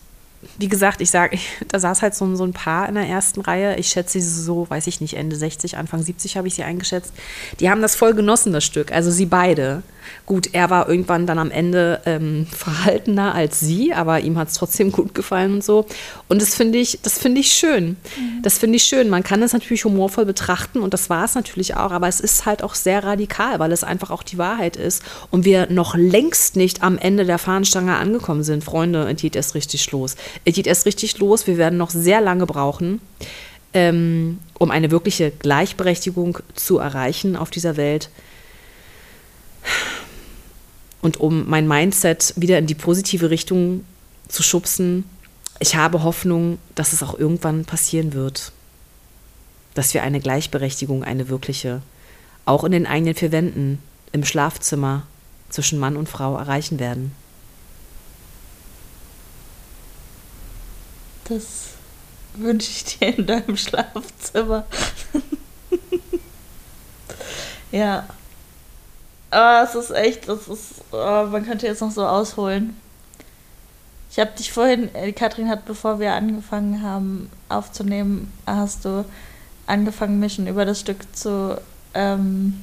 wie gesagt, ich sage, da saß halt so, ein- so ein Paar in der ersten Reihe. Ich schätze sie so, weiß ich nicht, Ende 60, Anfang 70 habe ich sie eingeschätzt. Die haben das voll genossen, das Stück. Also sie beide. Gut, er war irgendwann dann am Ende ähm, verhaltener als sie, aber ihm hat es trotzdem gut gefallen und so. Und das finde ich, das finde ich schön. Das finde ich schön. Man kann es natürlich humorvoll betrachten und das war es natürlich auch, aber es ist halt auch sehr radikal, weil es einfach auch die Wahrheit ist und wir noch längst nicht am Ende der Fahnenstange angekommen sind. Freunde, es geht erst richtig los. Es geht erst richtig los. Wir werden noch sehr lange brauchen, ähm, um eine wirkliche Gleichberechtigung zu erreichen auf dieser Welt und um mein Mindset wieder in die positive Richtung zu schubsen. Ich habe Hoffnung, dass es auch irgendwann passieren wird. Dass wir eine Gleichberechtigung, eine wirkliche, auch in den eigenen vier Wänden, im Schlafzimmer zwischen Mann und Frau erreichen werden. Das wünsche ich dir in deinem Schlafzimmer. ja. Aber es ist echt, das ist, oh, man könnte jetzt noch so ausholen. Ich habe dich vorhin, äh, Katrin hat, bevor wir angefangen haben aufzunehmen, hast du angefangen, mich schon über das Stück zu, ähm,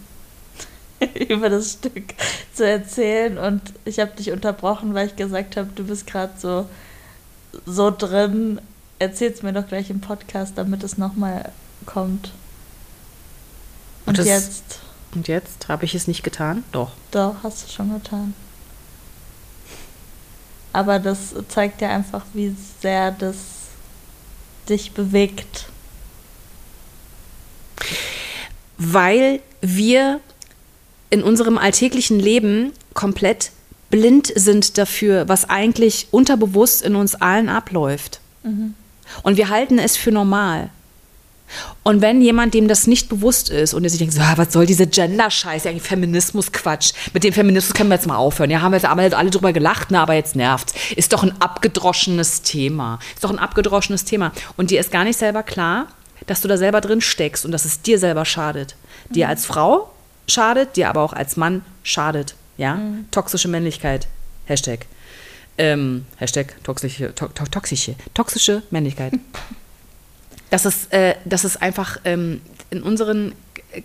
über das Stück zu erzählen und ich habe dich unterbrochen, weil ich gesagt habe, du bist gerade so so drin. Erzähl's mir doch gleich im Podcast, damit es nochmal kommt. Und, Und das- jetzt, Und jetzt habe ich es nicht getan? Doch. doch, hast du schon getan. Aber das zeigt ja einfach, wie sehr das dich bewegt. weil wir in unserem alltäglichen Leben komplett blind sind dafür, was eigentlich unterbewusst in uns allen abläuft. Und wir halten es für normal. Und wenn jemand, dem das nicht bewusst ist und der sich denkt, so, ah, was soll diese Gender-Scheiße, eigentlich Feminismus-Quatsch, mit dem Feminismus können wir jetzt mal aufhören. Ja, haben wir jetzt alle, alle drüber gelacht, ne, aber jetzt nervt's. Ist doch ein abgedroschenes Thema. Ist doch ein abgedroschenes Thema. Und dir ist gar nicht selber klar, dass du da selber drin steckst und dass es dir selber schadet. Dir als Frau schadet, dir aber auch als Mann schadet. Ja? Toxische Männlichkeit. Hashtag. Ähm, Hashtag toxische, to, to, toxische, toxische Männlichkeit. dass es, äh, dass es einfach ähm, in unseren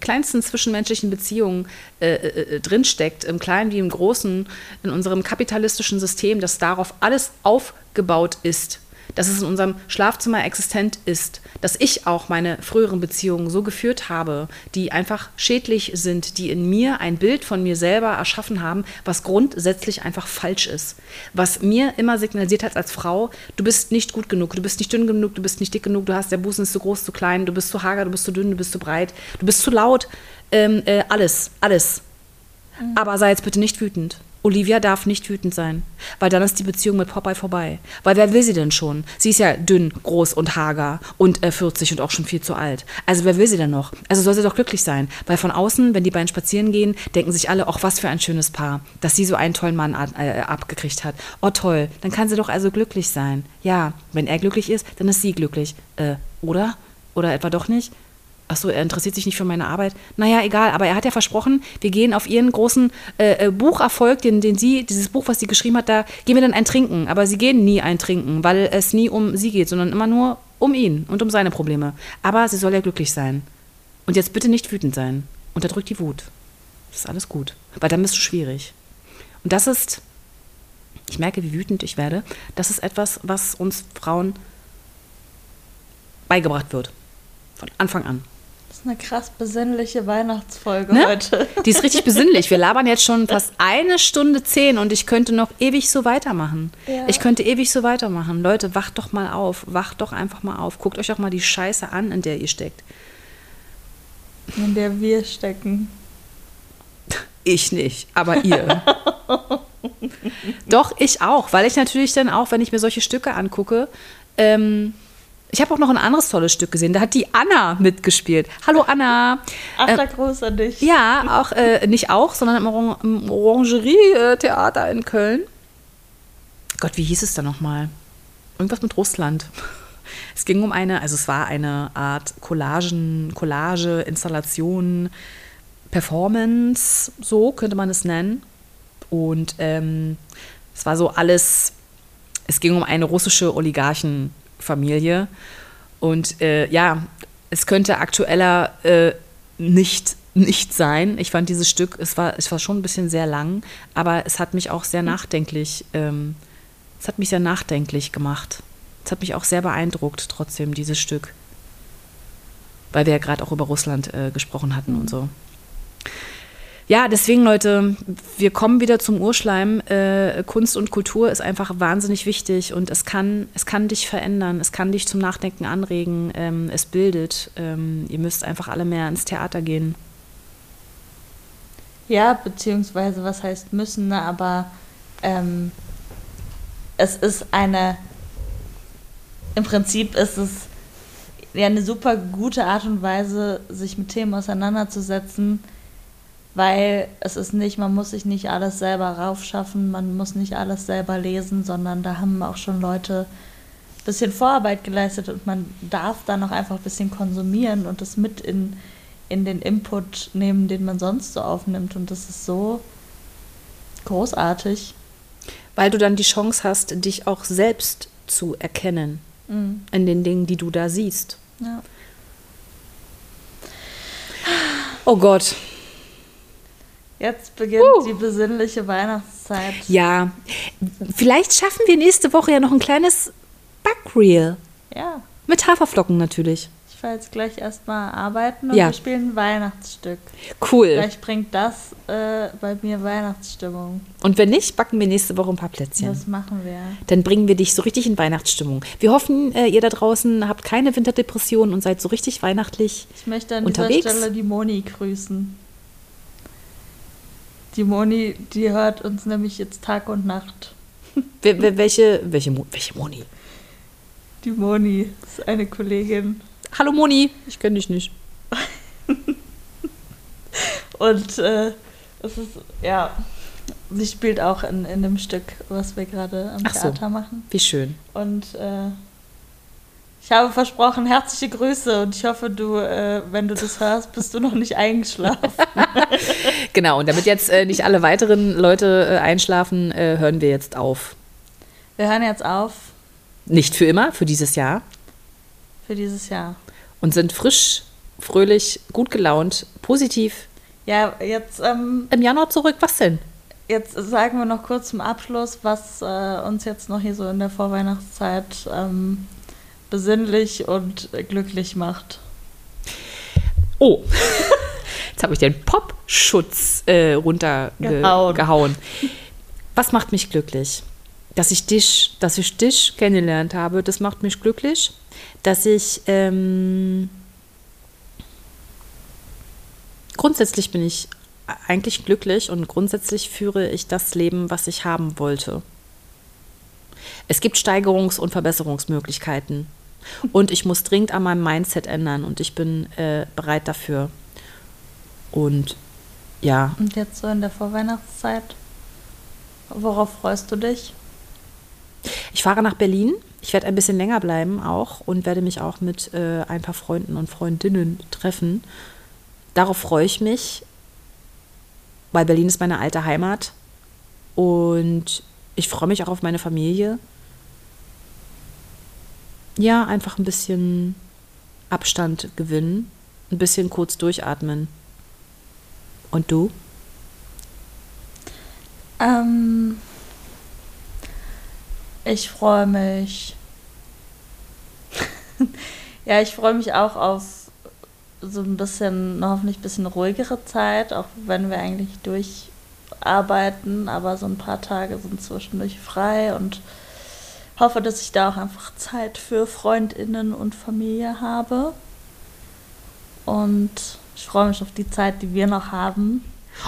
kleinsten zwischenmenschlichen Beziehungen äh, äh, drinsteckt, im Kleinen wie im Großen, in unserem kapitalistischen System, dass darauf alles aufgebaut ist, dass es in unserem Schlafzimmer existent ist, dass ich auch meine früheren Beziehungen so geführt habe, die einfach schädlich sind, die in mir ein Bild von mir selber erschaffen haben, was grundsätzlich einfach falsch ist. Was mir immer signalisiert hat als Frau, du bist nicht gut genug, du bist nicht dünn genug, du bist nicht dick genug, du hast der Busen ist zu groß, zu klein, du bist zu hager, du bist zu dünn, du bist zu breit, du bist zu laut, ähm, äh, alles, alles. Aber sei jetzt bitte nicht wütend. Olivia darf nicht wütend sein, weil dann ist die Beziehung mit Popeye vorbei. Weil wer will sie denn schon? Sie ist ja dünn, groß und hager und äh, 40 und auch schon viel zu alt. Also wer will sie denn noch? Also soll sie doch glücklich sein. Weil von außen, wenn die beiden spazieren gehen, denken sich alle, ach was für ein schönes Paar, dass sie so einen tollen Mann äh, abgekriegt hat. Oh toll, dann kann sie doch also glücklich sein. Ja, wenn er glücklich ist, dann ist sie glücklich. Äh, oder? Oder etwa doch nicht? Ach so, er interessiert sich nicht für meine Arbeit. Naja, egal, aber er hat ja versprochen, wir gehen auf ihren großen äh, äh, Bucherfolg, den, den sie, dieses Buch, was sie geschrieben hat, da gehen wir dann ein Trinken. Aber sie gehen nie ein Trinken, weil es nie um sie geht, sondern immer nur um ihn und um seine Probleme. Aber sie soll ja glücklich sein. Und jetzt bitte nicht wütend sein. Unterdrück die Wut. Das ist alles gut. Weil dann bist du schwierig. Und das ist, ich merke, wie wütend ich werde, das ist etwas, was uns Frauen beigebracht wird. Von Anfang an. Eine krass besinnliche Weihnachtsfolge Ne? heute. Die ist richtig besinnlich. Wir labern jetzt schon fast eine Stunde zehn und ich könnte noch ewig so weitermachen. Ja. Ich könnte ewig so weitermachen. Leute, wacht doch mal auf. Wacht doch einfach mal auf. Guckt euch doch mal die Scheiße an, in der ihr steckt. In der wir stecken. Ich nicht, aber ihr. Doch, ich auch, weil ich natürlich dann auch, wenn ich mir solche Stücke angucke, ähm, ich habe auch noch ein anderes tolles Stück gesehen. Da hat die Anna mitgespielt. Hallo Anna. Achter Gruß an dich. Ja, auch äh, nicht auch, sondern im, Oran im Orangerie-Theater in Köln. Gott, wie hieß es da nochmal? Irgendwas mit Russland. Es ging um eine, also es war eine Art Collagen, Collage, Installation, Performance, so könnte man es nennen. Und ähm, es war so alles, es ging um eine russische Oligarchenfamilie. Und äh, ja, es könnte aktueller äh, nicht, nicht sein. Ich fand dieses Stück, es war, es war schon ein bisschen sehr lang, aber es hat mich auch sehr nachdenklich, ähm, es hat mich sehr nachdenklich gemacht. Es hat mich auch sehr beeindruckt, trotzdem, dieses Stück. Weil wir ja gerade auch über Russland äh, gesprochen hatten und so. Ja, deswegen, Leute, wir kommen wieder zum Urschleim. Äh, Kunst und Kultur ist einfach wahnsinnig wichtig und es kann, es kann dich verändern, es kann dich zum Nachdenken anregen, ähm, es bildet. Ähm, ihr müsst einfach alle mehr ins Theater gehen. Ja, beziehungsweise, was heißt müssen, ne? aber ähm, es ist eine, im Prinzip ist es ja eine super gute Art und Weise, sich mit Themen auseinanderzusetzen weil es ist nicht, man muss sich nicht alles selber raufschaffen, man muss nicht alles selber lesen, sondern da haben auch schon Leute ein bisschen Vorarbeit geleistet und man darf dann auch einfach ein bisschen konsumieren und das mit in, in den Input nehmen, den man sonst so aufnimmt und das ist so großartig. Weil du dann die Chance hast, dich auch selbst zu erkennen mhm. in den Dingen, die du da siehst. Ja. Oh Gott, Jetzt beginnt uh. die besinnliche Weihnachtszeit. Ja, vielleicht schaffen wir nächste Woche ja noch ein kleines Backreel. Ja. Mit Haferflocken natürlich. Ich fahre jetzt gleich erstmal arbeiten und ja. wir spielen ein Weihnachtsstück. Cool. Vielleicht bringt das äh, bei mir Weihnachtsstimmung. Und wenn nicht, backen wir nächste Woche ein paar Plätzchen. Das machen wir. Dann bringen wir dich so richtig in Weihnachtsstimmung. Wir hoffen, äh, ihr da draußen habt keine Winterdepression und seid so richtig weihnachtlich Ich möchte an unterwegs. dieser Stelle die Moni grüßen. Die Moni, die hört uns nämlich jetzt Tag und Nacht. welche, welche, welche Moni? Die Moni ist eine Kollegin. Hallo Moni, ich kenne dich nicht. und äh, es ist, ja, sie spielt auch in, in dem Stück, was wir gerade am Ach Theater so, machen. Wie schön. Und äh, ich habe versprochen, herzliche Grüße und ich hoffe, du, äh, wenn du das hörst, bist du noch nicht eingeschlafen. genau, und damit jetzt äh, nicht alle weiteren Leute äh, einschlafen, äh, hören wir jetzt auf. Wir hören jetzt auf. Nicht für immer, für dieses Jahr. Für dieses Jahr. Und sind frisch, fröhlich, gut gelaunt, positiv. Ja, jetzt. Ähm, Im Januar zurück, was denn? Jetzt sagen wir noch kurz zum Abschluss, was äh, uns jetzt noch hier so in der Vorweihnachtszeit ähm, besinnlich und glücklich macht. Oh, jetzt habe ich den Popschutz äh, runtergehauen. Was macht mich glücklich? Dass ich dich, dass ich dich kennengelernt habe, das macht mich glücklich. Dass ich ähm, grundsätzlich bin ich eigentlich glücklich und grundsätzlich führe ich das Leben, was ich haben wollte. Es gibt Steigerungs- und Verbesserungsmöglichkeiten. Und ich muss dringend an meinem Mindset ändern und ich bin äh, bereit dafür. Und ja. Und jetzt so in der Vorweihnachtszeit, worauf freust du dich? Ich fahre nach Berlin. Ich werde ein bisschen länger bleiben auch und werde mich auch mit äh, ein paar Freunden und Freundinnen treffen. Darauf freue ich mich, weil Berlin ist meine alte Heimat. Und ich freue mich auch auf meine Familie ja, einfach ein bisschen Abstand gewinnen, ein bisschen kurz durchatmen. Und du? Ähm, ich freue mich. ja, ich freue mich auch auf so ein bisschen, hoffentlich ein bisschen ruhigere Zeit, auch wenn wir eigentlich durcharbeiten, aber so ein paar Tage sind zwischendurch frei und hoffe, dass ich da auch einfach Zeit für Freundinnen und Familie habe. Und ich freue mich auf die Zeit, die wir noch haben.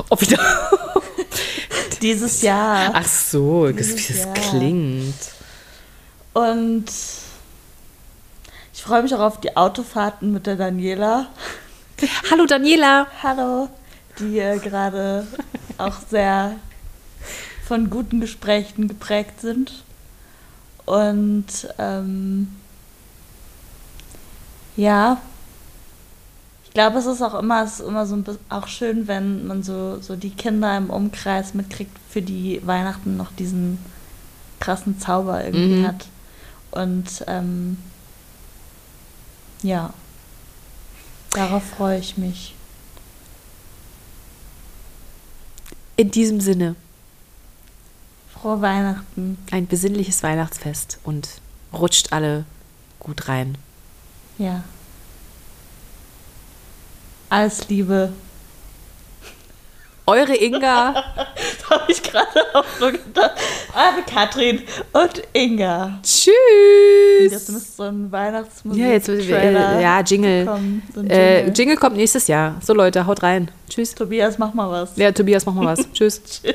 Ob wieder. Dieses Jahr. Ach so, wie das klingt. Und ich freue mich auch auf die Autofahrten mit der Daniela. Hallo Daniela. Hallo. Die äh, gerade auch sehr von guten Gesprächen geprägt sind. Und ähm, Ja. Ich glaube, es ist auch immer, es ist immer so ein bisschen auch schön, wenn man so, so die Kinder im Umkreis mitkriegt, für die Weihnachten noch diesen krassen Zauber irgendwie Mhm. hat. Und ähm, ja, darauf freue ich mich. In diesem Sinne, Frohe Weihnachten. ein besinnliches Weihnachtsfest und rutscht alle gut rein. Ja. Alles Liebe. Eure Inga. Da habe ich gerade auch so gedacht. Eure Katrin und Inga. Tschüss. Jetzt müsste so ein Weihnachtsmusik. Ja, jetzt äh, ja, Jingle. Kommen, so ein Äh, Jingle. Jingle kommt nächstes Jahr. So Leute, haut rein. Tschüss. Tobias, mach mal was. Ja, Tobias, mach mal was. Tschüss. Tschüss.